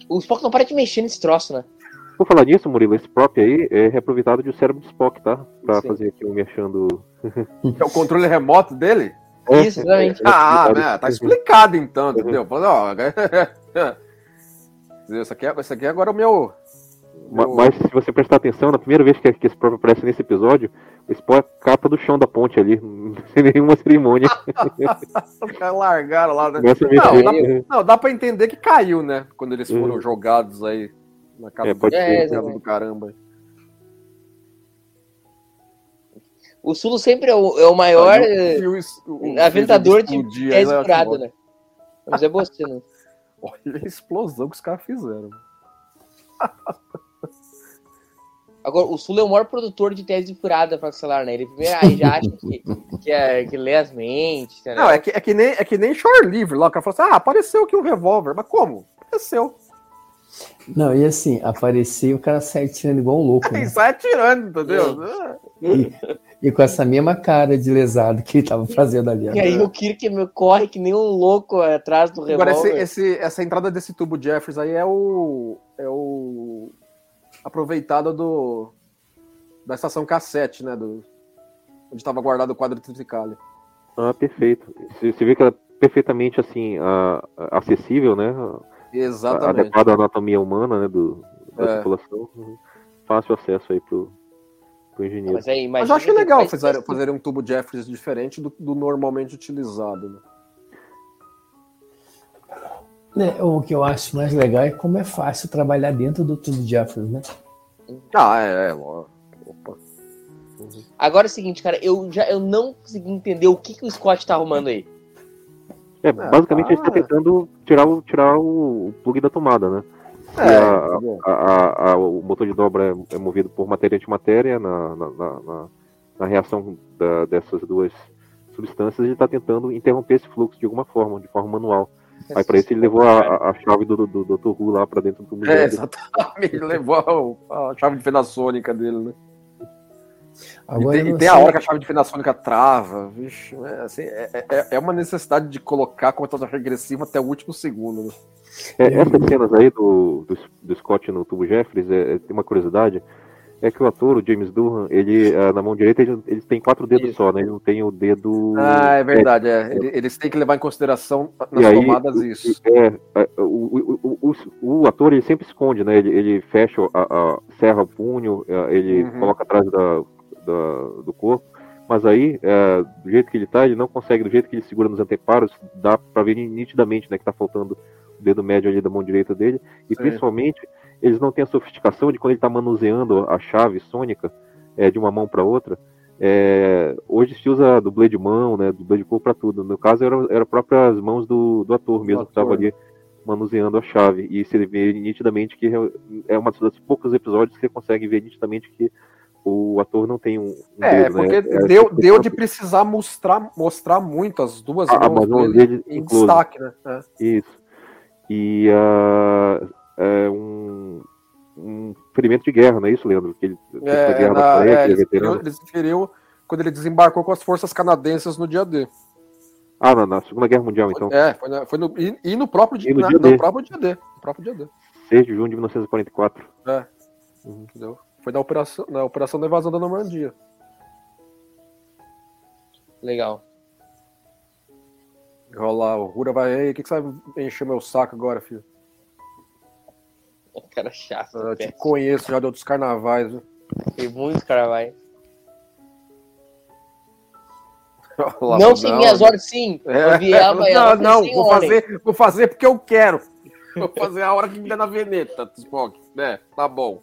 O Spock não para de mexer nesse troço, né? Por falar nisso, Murilo, esse próprio aí é reaproveitado de o cérebro do Spock, tá? Pra Sim. fazer aqui um mexendo. É o controle remoto dele? Isso, exatamente. Ah, explicado. né, tá explicado então, entendeu? Falei, ó, Isso aqui, é, isso aqui é agora o meu. Ma- meu- Mas se você prestar atenção, na primeira vez que, que esse próprio aparece nesse episódio, o Spock cata do chão da ponte ali, sem nenhuma cerimônia. Os caras largaram lá, né? Não, mexer. dá, não, dá pra entender que caiu, né? Quando eles foram Uhum. jogados aí na casa, É, do, É, casa do caramba. O Sulo sempre é o, é o maior o o- aventador de bom. né? Mas é você, né? Olha a explosão que os caras fizeram. Agora, o Sulo é o maior produtor de tese furada pra celular, né? Ele primeiro aí já acha que, que, é, que lê as mentes, entendeu? Não, é que, é que nem, é que nem short livre lá. O cara falou assim: ah, apareceu aqui um revólver. Mas como? Apareceu. Não, e assim, aparecer e o cara sai tirando igual um louco. E Né? sai atirando, entendeu? E, e com essa mesma cara de lesado que ele tava fazendo ali. E aí o Kirk meu, corre que nem um louco atrás do Agora, esse, revólver. esse- essa entrada desse tubo Jeffers aí é o. É o. Aproveitado do. Da estação cassete, né? Do, onde estava guardado o quadro Triticale. Ah, perfeito. Você você vê que ela é perfeitamente assim, a- a- acessível, né? Exatamente. Adequada à anatomia humana, né? Do, da É. população. Uhum. Fácil acesso aí pro, pro engenheiro. Mas aí, Mas eu acho que legal faz fazer, fazer um tubo Jeffries diferente do, do normalmente utilizado. Né? Né, O que eu acho mais legal é como é fácil trabalhar dentro do tubo Jeffers, né? Ah, é, é. Opa. Agora é o seguinte, cara, eu já eu não consegui entender o que, que o Scott tá arrumando aí. É, basicamente ele está ah. tentando tirar, o, tirar o, plug da tomada, né? É, a- tá a- a- a- o motor de dobra é, é movido por matéria antimatéria na, na, na, na- reação da- dessas duas substâncias, ele está tentando interromper esse fluxo de alguma forma, de forma manual. Aí para isso ele levou a, a- chave do, do, do Dr. Who lá para dentro do É, museu. exatamente. Levou a, a chave de fenda sônica dele, né? E Agora tem, eu e tem a hora que a chave de fenda sônica trava. Vixe, é, assim, é, é- é uma necessidade de colocar a contagem regressiva até o último segundo. Né? É, essas cenas aí do, do, do Scott no tubo Jeffries, é, é- tem uma curiosidade, é que o ator, o James Durham, ele, ah, na mão direita, ele, ele tem quatro dedos Isso. só, né? Ele não tem o dedo... Ah, é verdade. É. Ele- Eles têm que levar em consideração nas E aí, tomadas isso. É, é, o, o, o, o, o ator ele sempre esconde, né? Ele, ele fecha, a, a, serra o punho, é, ele Uhum. coloca atrás da, da- do corpo, mas aí, é, do jeito que ele tá, ele não consegue, do jeito que ele segura nos anteparos, dá pra ver nitidamente, né, que tá faltando o dedo médio ali da mão direita dele, e principalmente, eles não têm a sofisticação de quando ele tá manuseando a chave sônica é, de uma mão para outra, é, hoje se usa dublê de mão, né, dublê de corpo para tudo. No caso, eram era próprias mãos do, do ator mesmo, que estava ator. ali manuseando a chave. E você vê nitidamente que é uma dos poucos episódios que você consegue ver nitidamente que o ator não tem um, um É, dedo, porque né? Deu, deu de precisar mostrar, mostrar muito as duas A- a mãos mão dele em close. destaque, né? É. Isso. E ah, é um, um ferimento de guerra, não é isso, Leandro? Que ele É, guerra na- Coreia, é, ele é feriu, ele se feriu quando ele desembarcou com as forças canadenses no dia D. Ah, na, na Segunda Guerra Mundial, então. É, foi, na- foi no, e, e no próprio dia, E no na- dia no D. próprio dia D. No próprio dia D. 6 de junho de 1944. É. Entendeu? Foi na operação, na operação da invasão da Normandia. Legal. Rolar, o Rura vai, ei, o que, que você vai encher meu saco agora, filho? Cara chato. Eu te péssimo. conheço já de outros carnavais, viu? Tem muitos carnavais. Lá, não sem minhas ordens, sim. É, Eu vi ela, não, não, vou fazer, vou fazer porque eu quero. Vou fazer a hora que me der na veneta, Spock. Né? Tá bom.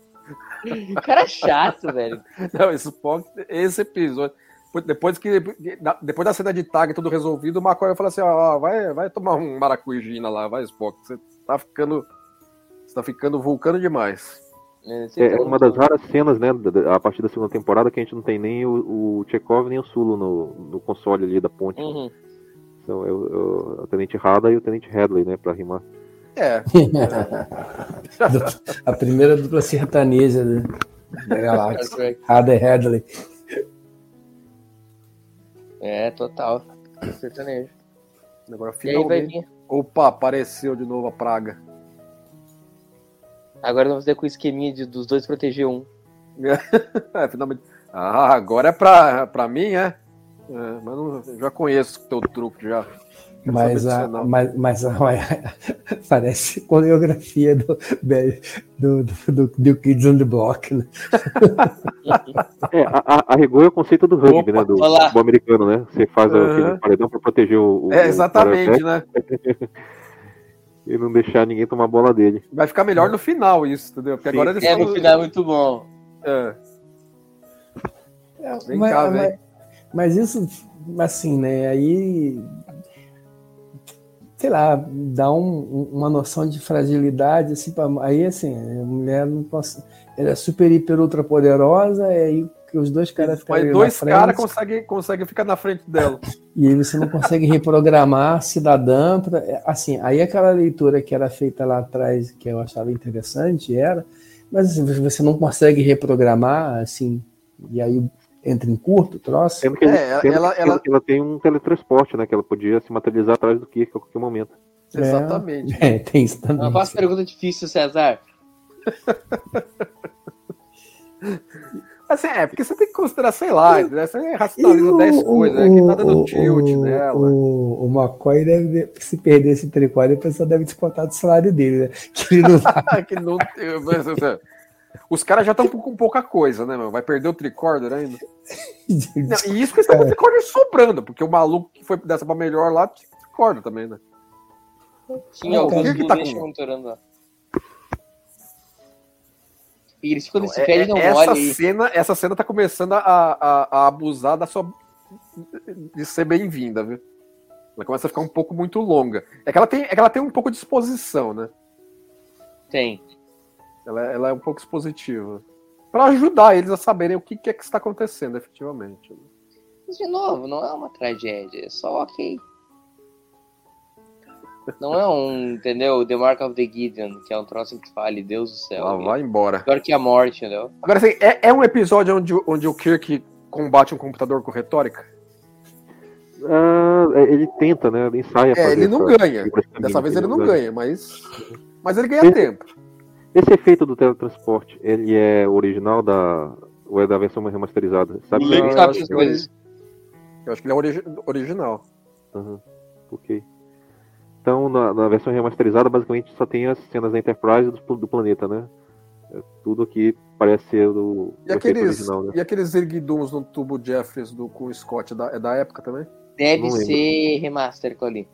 Cara chato, velho. Não, esse Spock, esse episódio. Depois que. Depois da cena de tag tudo resolvido, o McCoy fala assim: ó, vai, vai tomar um maracujina lá, vai, Spock. Você tá ficando. Você tá ficando vulcano demais. É, é uma das raras cenas, né, a partir da segunda temporada, que a gente não tem nem o, o Chekhov nem o Sulo no, no console ali da ponte. Uhum. Então, é o, é o Tenente Rada e o Tenente Hadley, né, pra rimar. É. a primeira dupla sertaneja né, da galáxia. Rada e Hadley. É, total. Sertanejo. Agora E aí vai finalmente. vir. Opa, apareceu de novo a praga. Agora vamos ver com o esqueminha de, dos dois proteger um. É, finalmente. Ah, agora é pra, pra mim, é? É, mas não, eu já conheço o teu truque já. Mas, a, mas, mas a, parece coreografia do, do, do, do, do Kids on the Block. Né? É, a, a, rigor é o conceito do rugby, Opa, né, do futebol americano, né? Você faz aquele paredão pra proteger o, o É, exatamente, né? e não deixar ninguém tomar a bola dele. Vai ficar melhor no final isso, entendeu? Porque Sim. agora eles É, no final é muito bom. É. Vem mas, cá, vem. mas- mas isso, assim, né? Aí, sei lá, dá um- uma noção de fragilidade, assim, pra, aí, assim, a mulher não posso, ela é super, hiper, ultra poderosa, e aí que os dois caras ficam Mas dois caras conseguem, conseguem ficar na frente dela. e aí você não consegue reprogramar cidadã, pra, é, assim, aí aquela leitura que era feita lá atrás, que eu achava interessante, era, mas assim, você não consegue reprogramar, assim, e aí entra em curto o troço, Sendo que, É, sendo ela- que ela- ela tem um teletransporte, né? Que ela podia se materializar atrás do Kirk a qualquer momento. É. Exatamente. É, tem isso também. Não faço pergunta difícil, César. Assim, é, porque você tem que considerar, sei lá, né? você racionaliza 10 coisas, né? Que nada do tilt nela. O, o McCoy deve, se perder esse tricô, depois só deve descontar do salário dele, né? Que ele não vai. que não, os caras já estão com pouca coisa, né, meu? Vai perder o tricorder ainda. Não, e isso que eles estão com o tricorder sobrando, porque o maluco que foi dessa pra melhor lá tinha tricorder também, né? Tinha Não, alguns o que tá com- monitorando lá. E eles ficam nesse É- pé de não é- mole essa, aí. cena, essa cena tá começando a, a, a abusar da sua. de ser bem-vinda, viu? Ela começa a ficar um pouco muito longa. É que ela tem, é que ela tem um pouco de exposição, né? Tem. Ela, ela é um pouco expositiva. Pra ajudar eles a saberem o que, que é que está acontecendo, efetivamente. Mas, de novo, não é uma tragédia, é só ok. Não é um, entendeu? The Mark of the Gideon, que é um troço que fale, Deus do céu. Ela vai embora. Pior que a morte, entendeu? Agora, assim, é, é um episódio onde, o- onde o Kirk combate um computador com retórica? Ah, ele tenta, né? Ele ensaia. É, fazer ele não essa- ganha. Dessa vez ele não entendeu? ganha, mas. Mas ele ganha tempo. Esse efeito do teletransporte, ele é original da. Ou é da versão remasterizada? Sabe? O Não, Link eu sabe acho essas que coisas. Eu acho que ele é origi- original. Aham, ok. Então, na, na versão remasterizada, basicamente só tem as cenas da Enterprise e do, do planeta, né? É, tudo aqui parece ser do, E do aqueles, original, né? e aqueles erguiduns no tubo Jeffries do, com o Scott, é da, é da época também? Deve Não lembro. ser remaster com ali.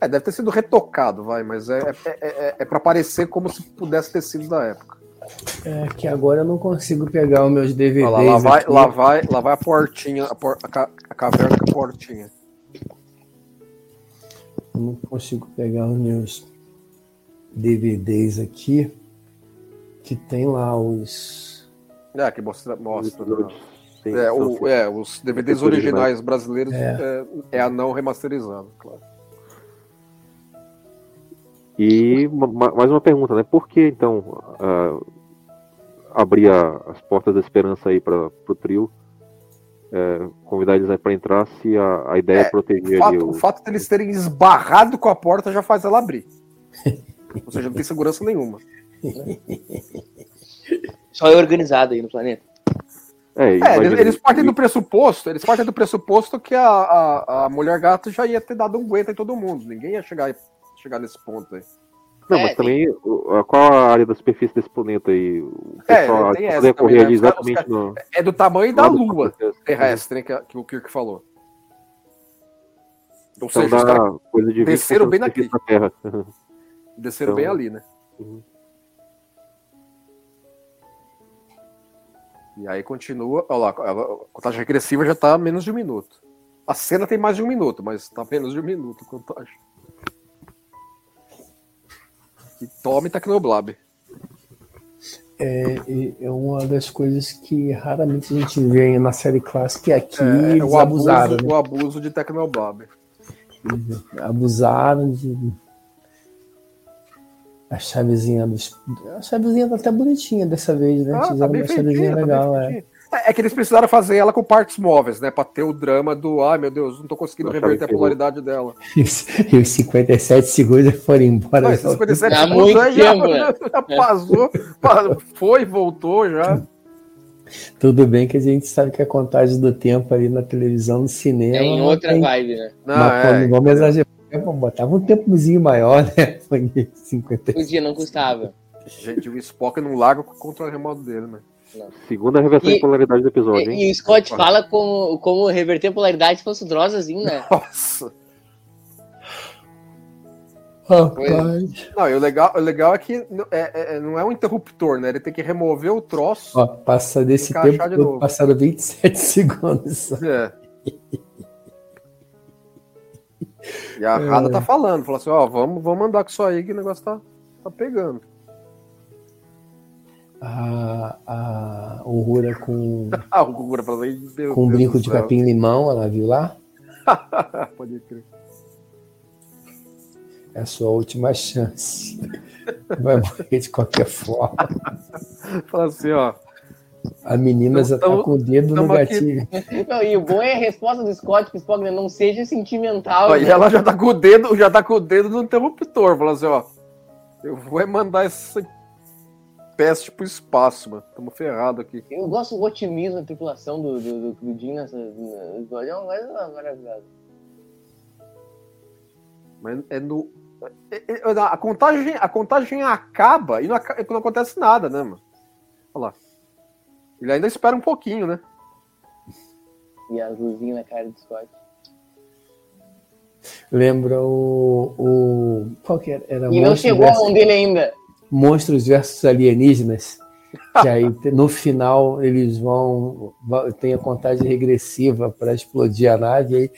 É, deve ter sido retocado, vai, mas é, é, é, é pra parecer como se pudesse ter sido da época. É que agora eu não consigo pegar os meus DVDs. Olha lá, lá vai, aqui. lá vai, lá vai a portinha, a, por- a ca- a caverna com a portinha. Eu não consigo pegar os meus DVDs aqui. Que tem lá os. É, que mostra, mostra né? É, o- é, os DVDs originais brasileiros É. é, é a não remasterizado, claro. E ma- ma- mais uma pergunta, né? Por que então ah, abrir a- as portas da esperança aí para o trio? É, convidar eles para entrar se a, a ideia é, É, proteger O fato, o. o fato deles terem esbarrado com a porta já faz ela abrir. Ou seja, não tem segurança nenhuma. Só é organizado aí no planeta. É, É, eles, eles partem do pressuposto, eles partem do pressuposto que a, a, a mulher gato já ia ter dado um guento em todo mundo. Ninguém ia chegar, chegar nesse ponto aí. Não, É, mas também, a- qual a área da superfície desse planeta aí? O É, pessoal tem poder essa também, correr né? ali exatamente os no. É do tamanho da lua processo. terrestre, né, que, que o Kirk falou. Ou Então seja, os caras dá coisa de 20% desceram bem superfície da Terra. desceram então- bem ali, né? Uhum. E aí continua. Olha lá, a contagem regressiva já tá a menos de um minuto. A cena tem mais de um minuto, mas tá menos de um minuto a contagem. E tome Tecnoblab. É, é uma das coisas que raramente a gente vê na série clássica, aqui É, eles o, abuso, abusaram. né? o abuso de Tecnobob. Abusaram de. A chavezinha dos. A chavezinha tá até bonitinha dessa vez, né? Ah, tá Fizeram bem uma chavezinha tá bem legal, é. É, é que eles precisaram fazer ela com partes móveis, né? Pra ter o drama do, ai meu Deus, não tô conseguindo achava reverter a polaridade dela. E os- e os 57 segundos foram embora. Não, esses 57 Há segundos muito já, tempo, né? já passou, pa- foi, voltou já. Tudo bem que a gente sabe que a contagem do tempo ali na televisão, no cinema. É em não outra tem- vibe, né? Não, Mas é, vamos exagerar. Botava um tempozinho maior, né? Foi 50. Podia, não custava. gente, o Spock não larga com o controle remoto dele, né? Segunda reversão E- de polaridade do episódio, hein? E, e o Scott fala como, como reverter polaridade se fosse o Drozazinho, né? Nossa. Rapaz. Não, e o legal, o legal é que n- é- é- não é um interruptor, né? Ele tem que remover o troço. Ó, passa desse Encaixar tempo de novo. passaram 27 segundos. É. E a Rada tá falando, falou assim, ó, vamos, vamos andar com isso aí que o negócio tá, tá pegando. A, a com, Ah, com um brinco de capim-limão, ela viu lá? Pode crer. É a sua última chance. Vai morrer de qualquer forma. Fala assim, ó. A menina já tá Tamo- com o dedo no gatilho. Não, e o bom é a resposta do Scott, que o Spock né, não seja sentimental. Aí né? ela já tá com o dedo, já tá com o dedo no interruptor, falando assim, ó. Eu vou é mandar essa peste pro espaço, mano. Tamo ferrado aqui. Eu gosto do otimismo da tripulação do, do, do, do Jim nessa. É uma coisa maravilhosa. Mas é no. é- é- A contagem, a contagem acaba e não, não acontece nada, né, mano? Olha lá. Ele ainda espera um pouquinho, né? E as luzinhas na cara do Scott. Lembra o. o qual que era? era E não chegou a mão dele ainda. Monstros versus alienígenas. Que aí no final eles vão. Tem a contagem regressiva para explodir a nave. Aí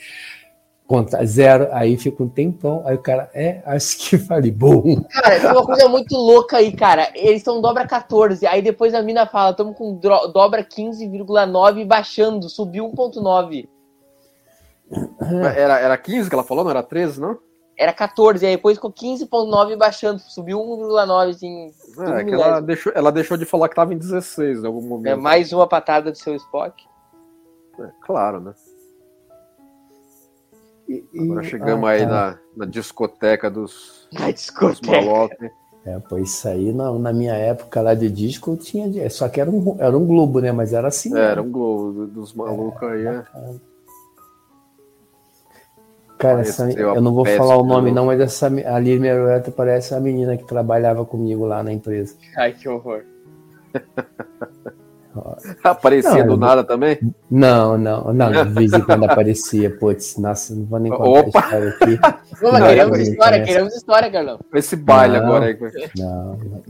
conta zero, aí fica um tempão. Aí o cara, é, acho que falei, bom. Cara, tem uma coisa muito louca aí, cara. Eles estão dobra 14, aí depois a mina fala, estamos com dobra 15,9 e baixando, subiu 1,9. Era, era 15 que ela falou, não era 13, não? Era 14, aí depois ficou 15,9 e baixando, subiu 1,9, assim. É, ela deixou, ela deixou de falar que tava em 16 em algum É momento. mais uma patada do seu Spock. É, claro, né? E- e- Agora chegamos ah, aí tá. na, na discoteca dos, Na dos discoteca. malotes. É, pô, isso aí na, na minha época lá de disco tinha. Só que era um, era um globo, né? Mas era assim. É, era né? um globo dos malucos aí, é. Cara, essa, eu não vou falar o nome, não, mas essa a Lili Merueta parece a menina que trabalhava comigo lá na empresa. Ai, que horror. Aparecia Não, do eu- nada também. Não, não, não, de vez em quando aparecia, putz, nossa, não vou nem contar Opa! a história aqui. Não, mas Não, queremos história, interessa. queremos história, Carlão. Esse baile Não. agora aí. Não, não.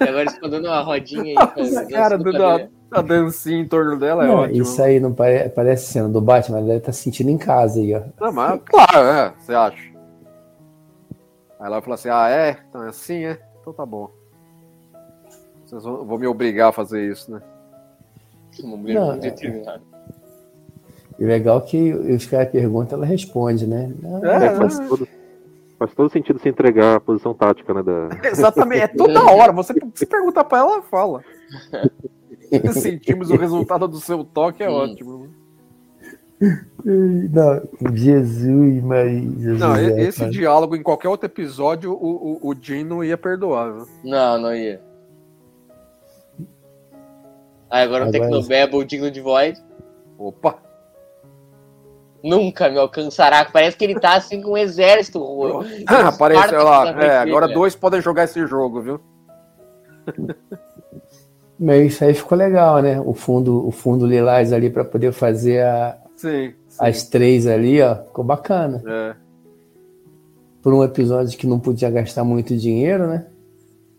Agora eles estão dando uma rodinha aí. Essa cara do, da, da dancinha em torno dela é Não, ótimo. isso aí não pare, parece cena do Batman, ela deve estar sentindo em casa aí, ó. Não, mas, claro, é, você acha. Aí ela fala assim: ah, é? Então é assim, é? Então tá bom. Vocês vão, vão me obrigar a fazer isso, né? Uma mulher Não, é-. E legal que os caras perguntam, ela responde, né? Não, É, É, faz, todo, faz todo sentido se entregar a posição tática, né? Da... Exatamente, é toda hora. Você se pergunta pra ela, ela fala. Sentimos o resultado do seu toque, é ótimo. não, Jesus, Maria, Jesus. Não, é, esse cara. diálogo em qualquer outro episódio, o, o, o Jim não ia perdoar. Viu? Não, não ia. Ah, agora o Tecnobabble digno de voz. Opa! Nunca me alcançará. Parece que ele tá assim com um exército. Apareceu Esparta lá. É, agora dois podem jogar esse jogo, viu? Mas isso aí ficou legal, né? O fundo, o fundo lilás ali para poder fazer a- Sim. sim. as três ali, ó, ficou bacana. É. Por um episódio que não podia gastar muito dinheiro, né?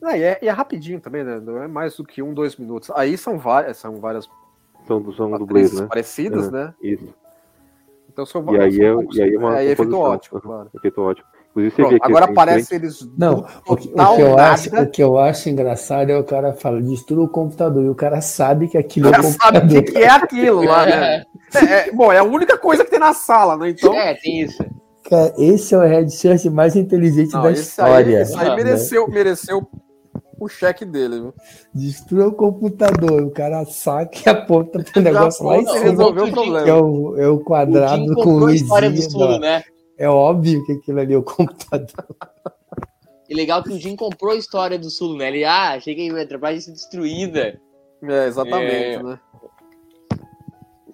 Ah, e, é, e é rapidinho também, né? Não é mais do que um, dois minutos. Aí são várias, são várias São, são dublês, né? parecidas, É. né? Isso. Então são E aí é, e aí é uma aí é efeito ótimo, claro. Efeito ótimo. Inclusive, você Pronto, vê que agora parece eles. Não, o que, o que eu acho, o que eu acho engraçado é o cara fala, destrua o computador, e o cara sabe que aquilo O é cara o sabe o computador. que, que é aquilo lá, né? É, é, bom, é a única coisa que tem na sala, né? Então. É, tem isso. Cara, esse é o headset mais inteligente Não, da esse história. aí, esse aí né? mereceu, mereceu o cheque dele, viu? Destrua o computador, o cara saca e aponta pro negócio lá e cima, resolveu o problema. que é o, é o O quadrado Jim com comprou a história né? É óbvio que aquilo ali é o computador. E legal que o Jim comprou a história do Sulo, né? Ele, ah, achei que a Metrobras ia ser destruída. É, exatamente, É. né?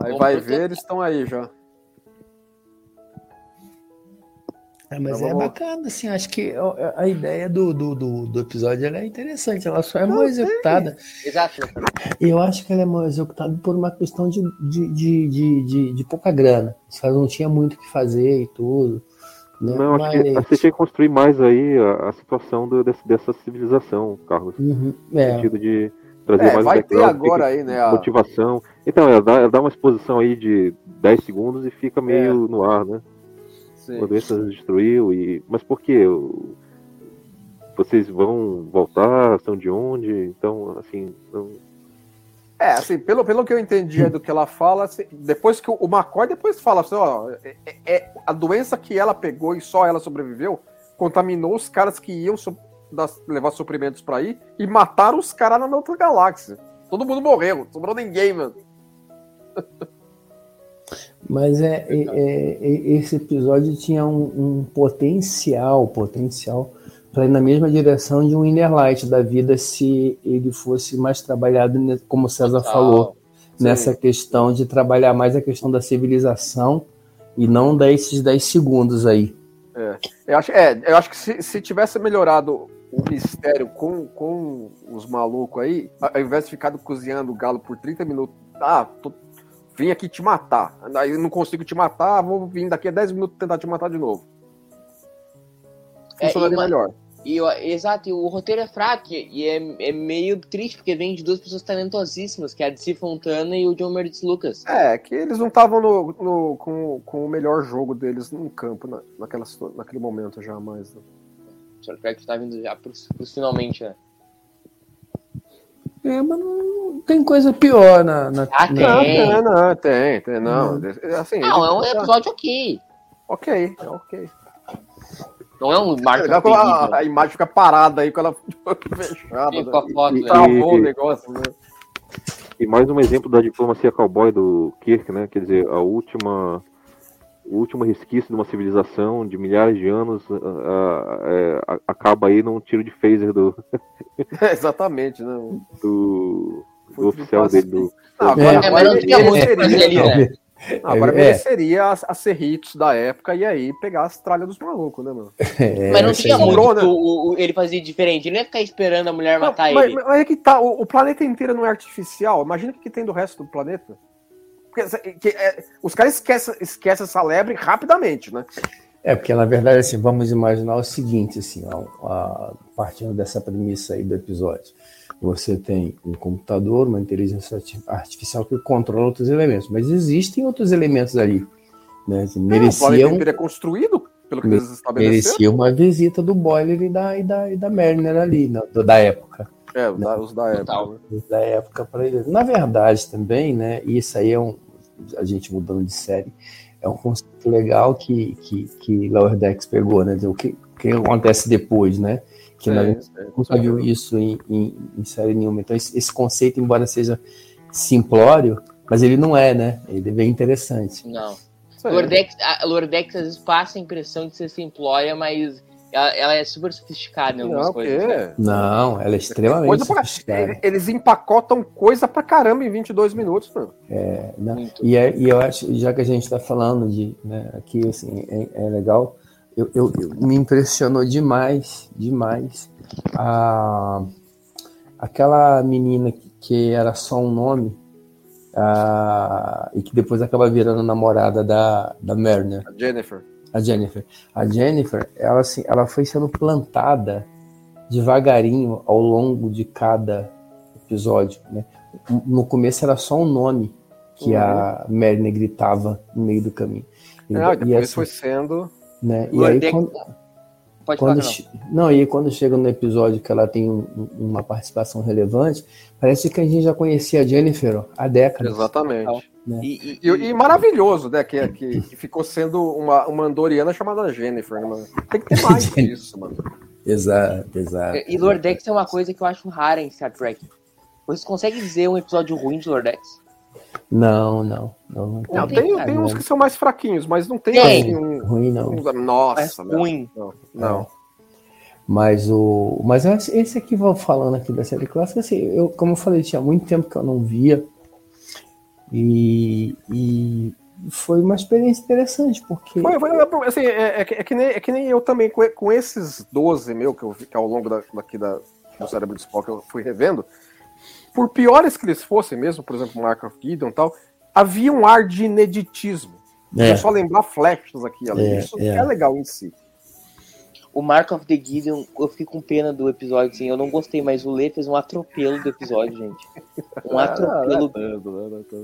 Aí Bom, vai porque- ver, eles estão aí já. É, mas Então é vamos- bacana, assim, acho que a a ideia do, do, do, do episódio ela é interessante, ela só é mal executada. Exato. E eu acho que ela é mal executada por uma questão de, de, de, de, de, de pouca grana. Os caras não tinha muito o que fazer e tudo. Né? Não, acho que Mas- você tinha que construir mais aí a, a situação do- desse- dessa civilização, Carlos. Uhum, No é. sentido de trazer É, mais vai ter agora que- aí, né? A... motivação. Então, ela dá, ela dá uma exposição aí de 10 segundos e fica meio no ar, né? Sim. Doença destruiu e. Mas por quê? Vocês vão voltar? São de onde? Então, assim. não- É, assim, pelo, pelo que eu entendi é do que ela fala, assim, depois que o, o McCoy depois fala assim, ó, é, é- é- a doença que ela pegou e só ela sobreviveu contaminou os caras que iam so- dar- levar suprimentos pra aí e mataram os caras na outra galáxia. Todo mundo morreu, não sobrou ninguém, mano. Mas é, é- é- é- esse episódio tinha um, um potencial, potencial para ir na mesma direção de um Inner Light da vida se ele fosse mais trabalhado, como o César Total. falou, Sim. nessa questão de trabalhar mais a questão da civilização e não dar esses 10 segundos aí. Eu acho, é, eu acho que se, se tivesse melhorado o mistério com, com os malucos aí, ao invés de ficar cozinhando o galo por 30 minutos, ah, tô, vim aqui te matar. Aí eu não consigo te matar, vou vir daqui a 10 minutos tentar te matar de novo. É, Funcionaria e uma- melhor. E, exato, e o roteiro é fraco e é, é meio triste, porque vem de duas pessoas talentosíssimas, que é a DC Fontana e o John Meredith Lucas. É, que eles não estavam no, no- com, com o melhor jogo deles no campo na, naquela, naquele momento já mais. né? Star Trek tá vindo já pros, pros finalmente, né? É, mas não tem coisa pior na. na, Ah, na- Não, Tem. tem, não, tem, tem, não. Assim, Não, é um ele- episódio ok. Ok, é ok. Não é um É marco terrível. a, a imagem fica parada aí, quando ela fechada. Fica né? com foto, E- né? Travou o negócio, né? E mais um exemplo da diplomacia cowboy do Kirk, né? Quer dizer, a última. O último resquício de uma civilização de milhares de anos é, a- acaba aí num tiro de phaser do, É, exatamente, né? do, do oficial dele. Do, Não, agora, É, É, agora não ele mereceria, né? Agora É. mereceria a, Cerritos da época e aí pegar as tralhas dos malucos, né, mano? É, Mas não tinha muito né? o, ele fazia diferente. Ele não ia ficar esperando a mulher Não, matar mas, ele. mas é que tá, o, o planeta inteiro não é artificial. Imagina o que tem do resto do planeta. Porque, que, é, os caras esquecem, esquecem essa lebre rapidamente, né? É, porque na verdade, assim, vamos imaginar o seguinte, assim, ó, a- partindo dessa premissa aí do episódio. Você tem um computador, uma inteligência arti- artificial que controla outros elementos, mas existem outros elementos ali. Né? Assim, o planeta mereciam, inteiro é construído, pelo que eles merecia uma visita do Boiler e da, e da, e da Mariner ali, na- do- da época. É, os da, os da época. Né? da época para ele. Na verdade, também, né? Isso aí é um. A gente mudando de série, é um conceito legal que, que, que Lower Decks pegou, né? O que, o que acontece depois, né? Que Sim, nós sim. nunca viu isso em, em, em série nenhuma. Então, esse, esse conceito, embora seja simplório, mas ele não é, né? Ele é bem interessante. Não. Lordex, a Lordex às vezes passa a impressão de ser simplória, mas ela, ela é super sofisticada em algumas Não, o coisas. quê? Não, ela é extremamente Coisa pra... sofisticada. Eles empacotam coisa pra caramba em 22 minutos, mano. né? Muito. E, é- e eu acho, já que a gente está falando de, né, aqui, assim, é, é legal, eu, eu- eu- me impressionou demais, demais, a, aquela menina que, que era só um nome, a, e que depois acaba virando namorada da, da Mariner, A Jennifer. A Jennifer. A Jennifer, ela, assim, ela foi sendo plantada devagarinho ao longo de cada episódio, né? No começo era só um nome que a Mariner gritava no meio do caminho. E, Não, e depois assim, foi sendo. né? E aí, quando, Pode quando falar, che- não, e quando chega no episódio que ela tem um- um- uma participação relevante, parece que a gente já conhecia a Jennifer ó, há décadas. Exatamente. não. E, E, e maravilhoso, né? Que, que, que ficou sendo uma, uma andoriana chamada Jennifer. Né, mano? Tem que ter mais disso, mano. Exato, exato. e Lordex é uma coisa que eu acho rara em Star Trek. Vocês conseguem dizer um episódio ruim de Lordex? Não, não, não. Não Não, tem, tem, tem uns que são mais fraquinhos, mas não tem, Tem. assim um. Ruim não. um- Mas nossa, meu. ruim. Não, não. Mas o, mas esse aqui vou falando aqui da série clássica, assim, eu, como eu falei, tinha muito tempo que eu não via e, e foi uma experiência interessante porque Foi, foi, assim, é, é que- é que nem, é que nem eu também, com, com esses 12 meu que eu vi que ao longo da, daqui da, do cérebro de Spock eu fui revendo, por piores que eles fossem mesmo, por exemplo, Mark of Gideon e tal, havia um ar de ineditismo. É. É só lembrar flechas aqui, ali. É, isso é. é. legal em si. O Mark of the Gideon, eu fiquei com pena do episódio, assim, eu não gostei, mas o Lê fez um atropelo do episódio, gente. Um atropelo.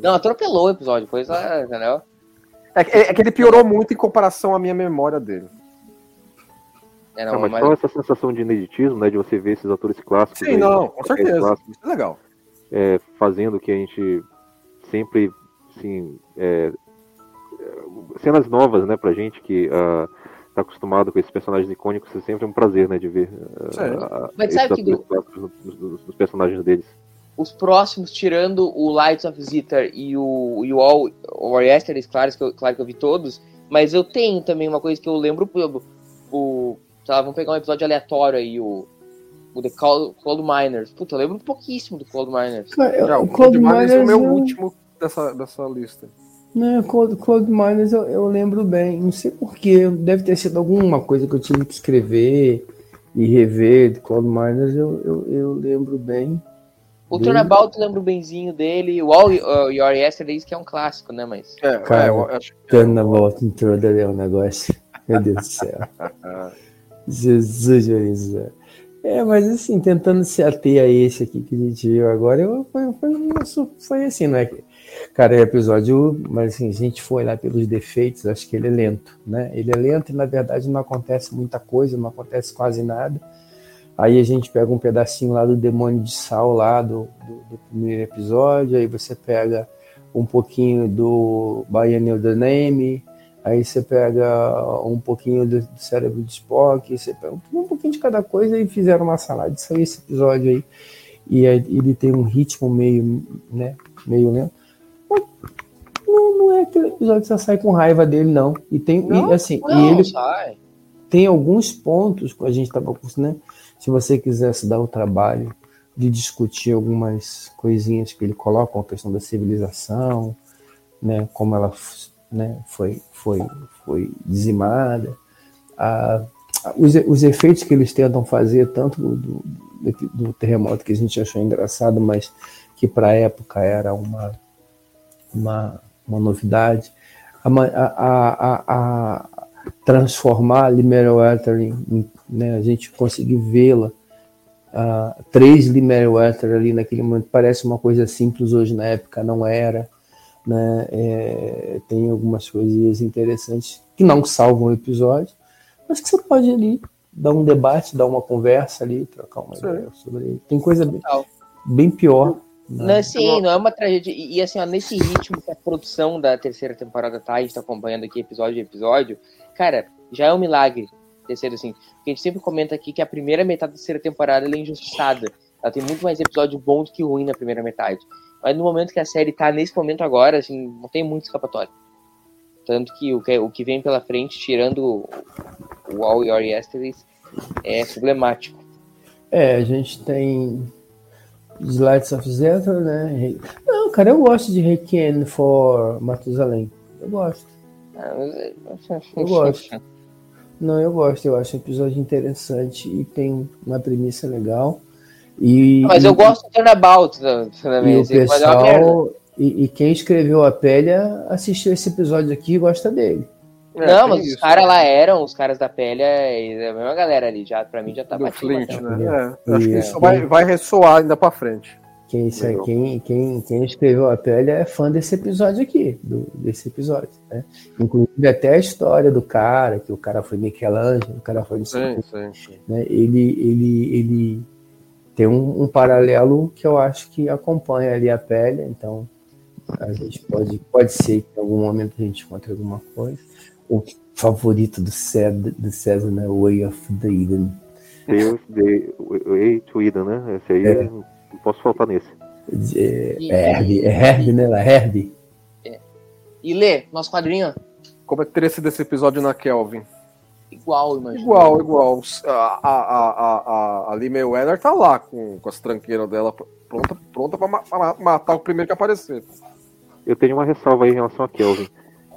Não, atropelou o episódio, coisa, entendeu? É, que- é que ele piorou muito em comparação à minha memória dele. É, Não, não, mas mas- só essa sensação de ineditismo, né? De você ver esses atores clássicos. Sim, aí, não, com atores certeza. Isso é legal. É, fazendo que a gente sempre, assim, é, é, cenas novas, né, pra gente que ah, tá acostumado com esses personagens icônicos, é sempre um prazer, né, de ver Sim. Mas esses sabe que atores clássicos nos, nos- nos personagens deles. os próximos, tirando o Lights of Zither e o, e o All or Yesterdays, claro que, eu, claro que eu vi todos, mas eu tenho também uma coisa que eu lembro, o, o sei lá, vamos pegar um episódio aleatório aí, o, o The Cold, Cold Miners. Puta, eu lembro pouquíssimo do Cold Miners. Cara, eu- Já, o o Cold Cold Miners é o Miners meu eu- último dessa, dessa lista. Né, Cold, Cold Miners eu, eu lembro bem, não sei porquê, deve ter sido alguma coisa que eu tive que escrever e rever de Cold Miners, eu, eu, eu lembro bem. O Dele. Turnabout eu lembro benzinho dele, o All uh, Your Yesterdays, que é um clássico, né, mas... É, Cara, é, eu acho que Turnabout Intruder é um negócio, meu Deus do céu. Jesus, Jesus. É, mas assim, tentando se ater a esse aqui que a gente viu agora, eu, foi, foi, foi assim, não é? Cara, é episódio, mas assim, a gente foi lá pelos defeitos, acho que ele é lento, né? Ele é lento e na verdade não acontece muita coisa, não acontece quase nada. Aí a gente pega um pedacinho lá do Demônio de Sal, lá do, do, do primeiro episódio, aí você pega um pouquinho do Biennial The Name, aí você pega um pouquinho do, do cérebro de Spock, você pega um, um pouquinho de cada coisa e fizeram uma salada. Isso aí, esse episódio aí. E aí ele tem um ritmo meio, né, meio lento. Não, não é aquele episódio que você sai com raiva dele, não. E tem, e, assim, e Não, ele sai. tem alguns pontos que a gente estava né? Se você quisesse dar o trabalho de discutir algumas coisinhas que ele coloca, a questão da civilização, né? Como ela né, foi, foi, foi dizimada, a, a- os, os efeitos que eles tentam fazer, tanto do, do, do terremoto que a gente achou engraçado, mas que para a época era uma, uma, uma novidade, a, a, a, transformar a Limerowether em, né, a gente conseguir vê-la uh, três Limerowether ali naquele momento. Parece uma coisa simples hoje na época não era né é, tem algumas coisinhas interessantes que não salvam o episódio mas que você pode ali dar um debate dar uma conversa ali trocar uma Sim. ideia sobre ele tem coisa bem, bem pior Não, né? sim, não é uma tragédia. E, e, assim, ó, nesse ritmo que a produção da terceira temporada tá, a gente tá acompanhando aqui episódio a episódio, cara, já é um milagre ter sido assim. Porque a gente sempre comenta aqui que a primeira metade da terceira temporada ela é injustiçada. Ela tem muito mais episódio bom do que ruim na primeira metade. Mas no momento que a série tá nesse momento agora, assim, não tem muito escapatório. Tanto que o que, o que vem pela frente, tirando o, All Your Yesterdays, é problemático. É, a gente tem os Lights of Zethar, né? Não, cara, eu gosto de Requiem for Matusalém. Eu gosto. Ah, mas- Eu gosto. Não, eu gosto. Eu acho um episódio interessante e tem uma premissa legal. E, Mas e, eu gosto do Turnabout e também. o assim, é pessoal e, e quem escreveu a pele assistiu esse episódio aqui e gosta dele. É, não, mas os isso. caras lá eram, os caras da pele, é a mesma galera ali, já, pra mim já tá do batido. Flint, né? É, acho que E- isso vai, vai ressoar ainda pra frente. Quem, quem, quem, quem escreveu a pele é fã desse episódio aqui, do, desse episódio. Né? Inclusive até a história do cara, que o cara foi Michelangelo, o cara foi sim, sim, sim. Né? Ele, ele, ele tem um, um, paralelo que eu acho que acompanha ali a pele, então a gente pode, pode ser que em algum momento a gente encontre alguma coisa. O favorito do César, do César né? Way of the Eden. Way to Eden, né? Esse aí é. não posso faltar nesse. É, é Herb, é Herb, né? La Herb. É. E Lê, nosso quadrinho. Como é que teria sido esse episódio na Kelvin? Igual, imagina. Igual, igual. A, a, a, a, a Lee Mayweather tá lá com, com as tranqueiras dela pronta, pronta pra, ma pra matar o primeiro que aparecer. Eu tenho uma ressalva aí em relação a Kelvin.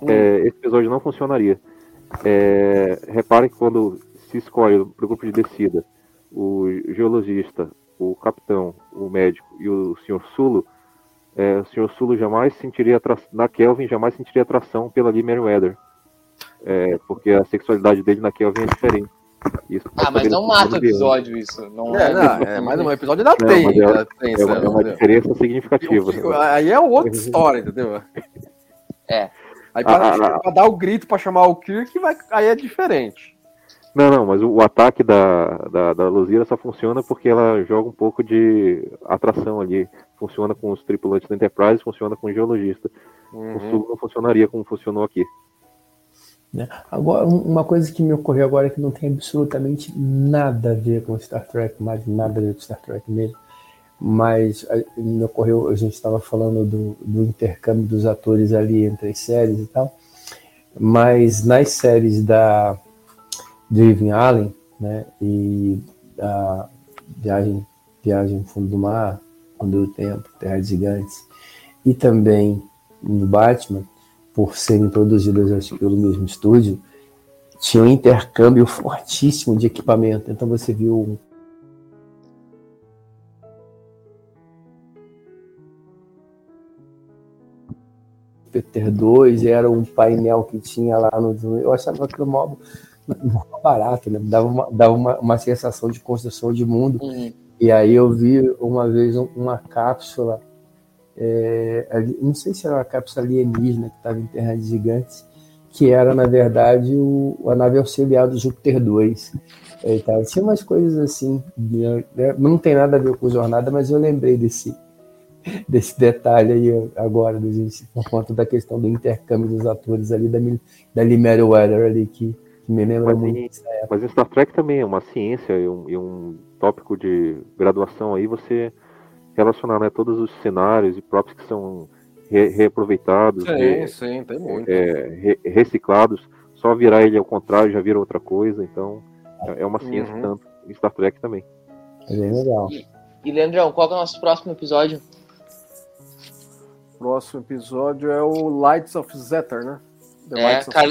Hum. É, esse episódio não funcionaria. É, reparem que quando se escolhe para o grupo de descida o geologista, o capitão, o médico e o senhor Sulo, é, o senhor Sulo jamais sentiria atração, na Kelvin jamais sentiria atração pela Lee Meriwether. É, porque a sexualidade dele na Kelvin é diferente. Isso ah, mas não mata o episódio isso. Não é, é, não, é mais um episódio da tem. É, é, uma, é uma diferença significativa. Aí é outra história, entendeu? É. Aí pra, ah, ah, pra dar o grito pra chamar o Kirk, vai, aí é diferente. Não, não, mas o, o ataque da, da, da Luzira só funciona porque ela joga um pouco de atração ali. Funciona com os tripulantes da Enterprise, funciona com o geologista. Uhum. O Sul não funcionaria como funcionou aqui. Né? Agora, uma coisa que me ocorreu agora é que não tem absolutamente nada a ver com Star Trek, mais nada a ver com Star Trek mesmo. Mas me ocorreu, a gente estava falando do, do intercâmbio dos atores ali entre as séries e tal. Mas nas séries da Driven Allen, né, e a Viagem, Viagem no Fundo do Mar, Quando o Tempo, Terra de Gigantes, e também no Batman, por serem produzidas pelo mesmo estúdio, tinha um intercâmbio fortíssimo de equipamento. Então você viu Peter 2 era um painel que tinha lá no. Eu achava aquilo mó, mó barato, né? Dava, uma, dava uma, uma sensação de construção de mundo. Uhum. E aí eu vi uma vez uma cápsula é, não sei se era uma cápsula alienígena que estava em Terra de Gigantes, que era, na verdade, o, a nave auxiliar do Júpiter 2. É, tá, tinha umas coisas assim, né, né? não tem nada a ver com jornada, mas eu lembrei desse, desse detalhe aí agora, gente, por conta da questão do intercâmbio dos atores ali da, da Lee Weather ali, que, que me lembra mas, muito. Mas em Star Trek também é uma ciência e um, e um tópico de graduação aí, você relacionar né, todos os cenários e próprios que são re reaproveitados, sim, re sim, tem muito. É, re reciclados, só virar ele ao contrário já vira outra coisa, então é, é uma ciência uhum. tanto em Star Trek também. É legal. E, e Leandrão, qual é o nosso próximo episódio? Próximo episódio é o Lights of Zetar, né? The é, Car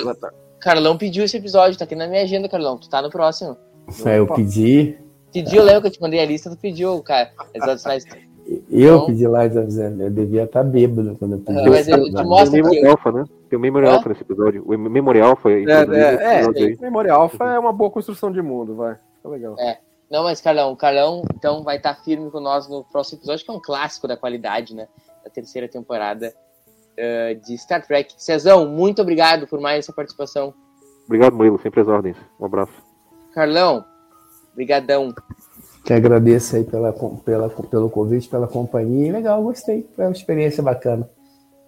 Carlão pediu esse episódio, tá aqui na minha agenda, Carlão. Tu tá no próximo. É, eu pedi. Pediu, lembra que eu te mandei a lista, tu pediu, cara. Episódios eu então, pedi Light of Zen, eu devia estar tá bêbado quando eu pedi. É, mas eu te mostro Tem o Alpha, né? Tem o Memory Alpha nesse episódio. O Memory Alpha é, é, é, Memory Alpha é uma boa construção de mundo, vai. Fica legal. É. Não, mas Carlão, o Carlão então vai estar tá firme com nós no próximo episódio, que é um clássico da qualidade, né? Da terceira temporada uh, de Star Trek. Cezão, muito obrigado por mais essa participação. Obrigado, Murilo, sempre as ordens. Um abraço. Carlão, brigadão. Que agradeço aí pela, pela, pelo convite, pela companhia. Legal, gostei. Foi uma experiência bacana.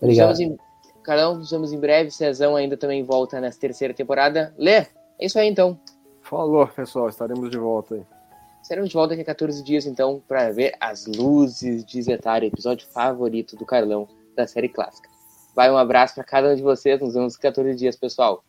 Obrigado. Nos em, nos vemos em breve. Cezão ainda também volta nessa terceira temporada. Lê, é isso aí então. Falou, pessoal. Estaremos de volta aí. Estaremos de volta daqui a 14 dias, então, para ver as luzes de Zetar, episódio favorito do Carlão da série clássica. Vai um abraço para cada um de vocês. Nos vemos em 14 dias, pessoal.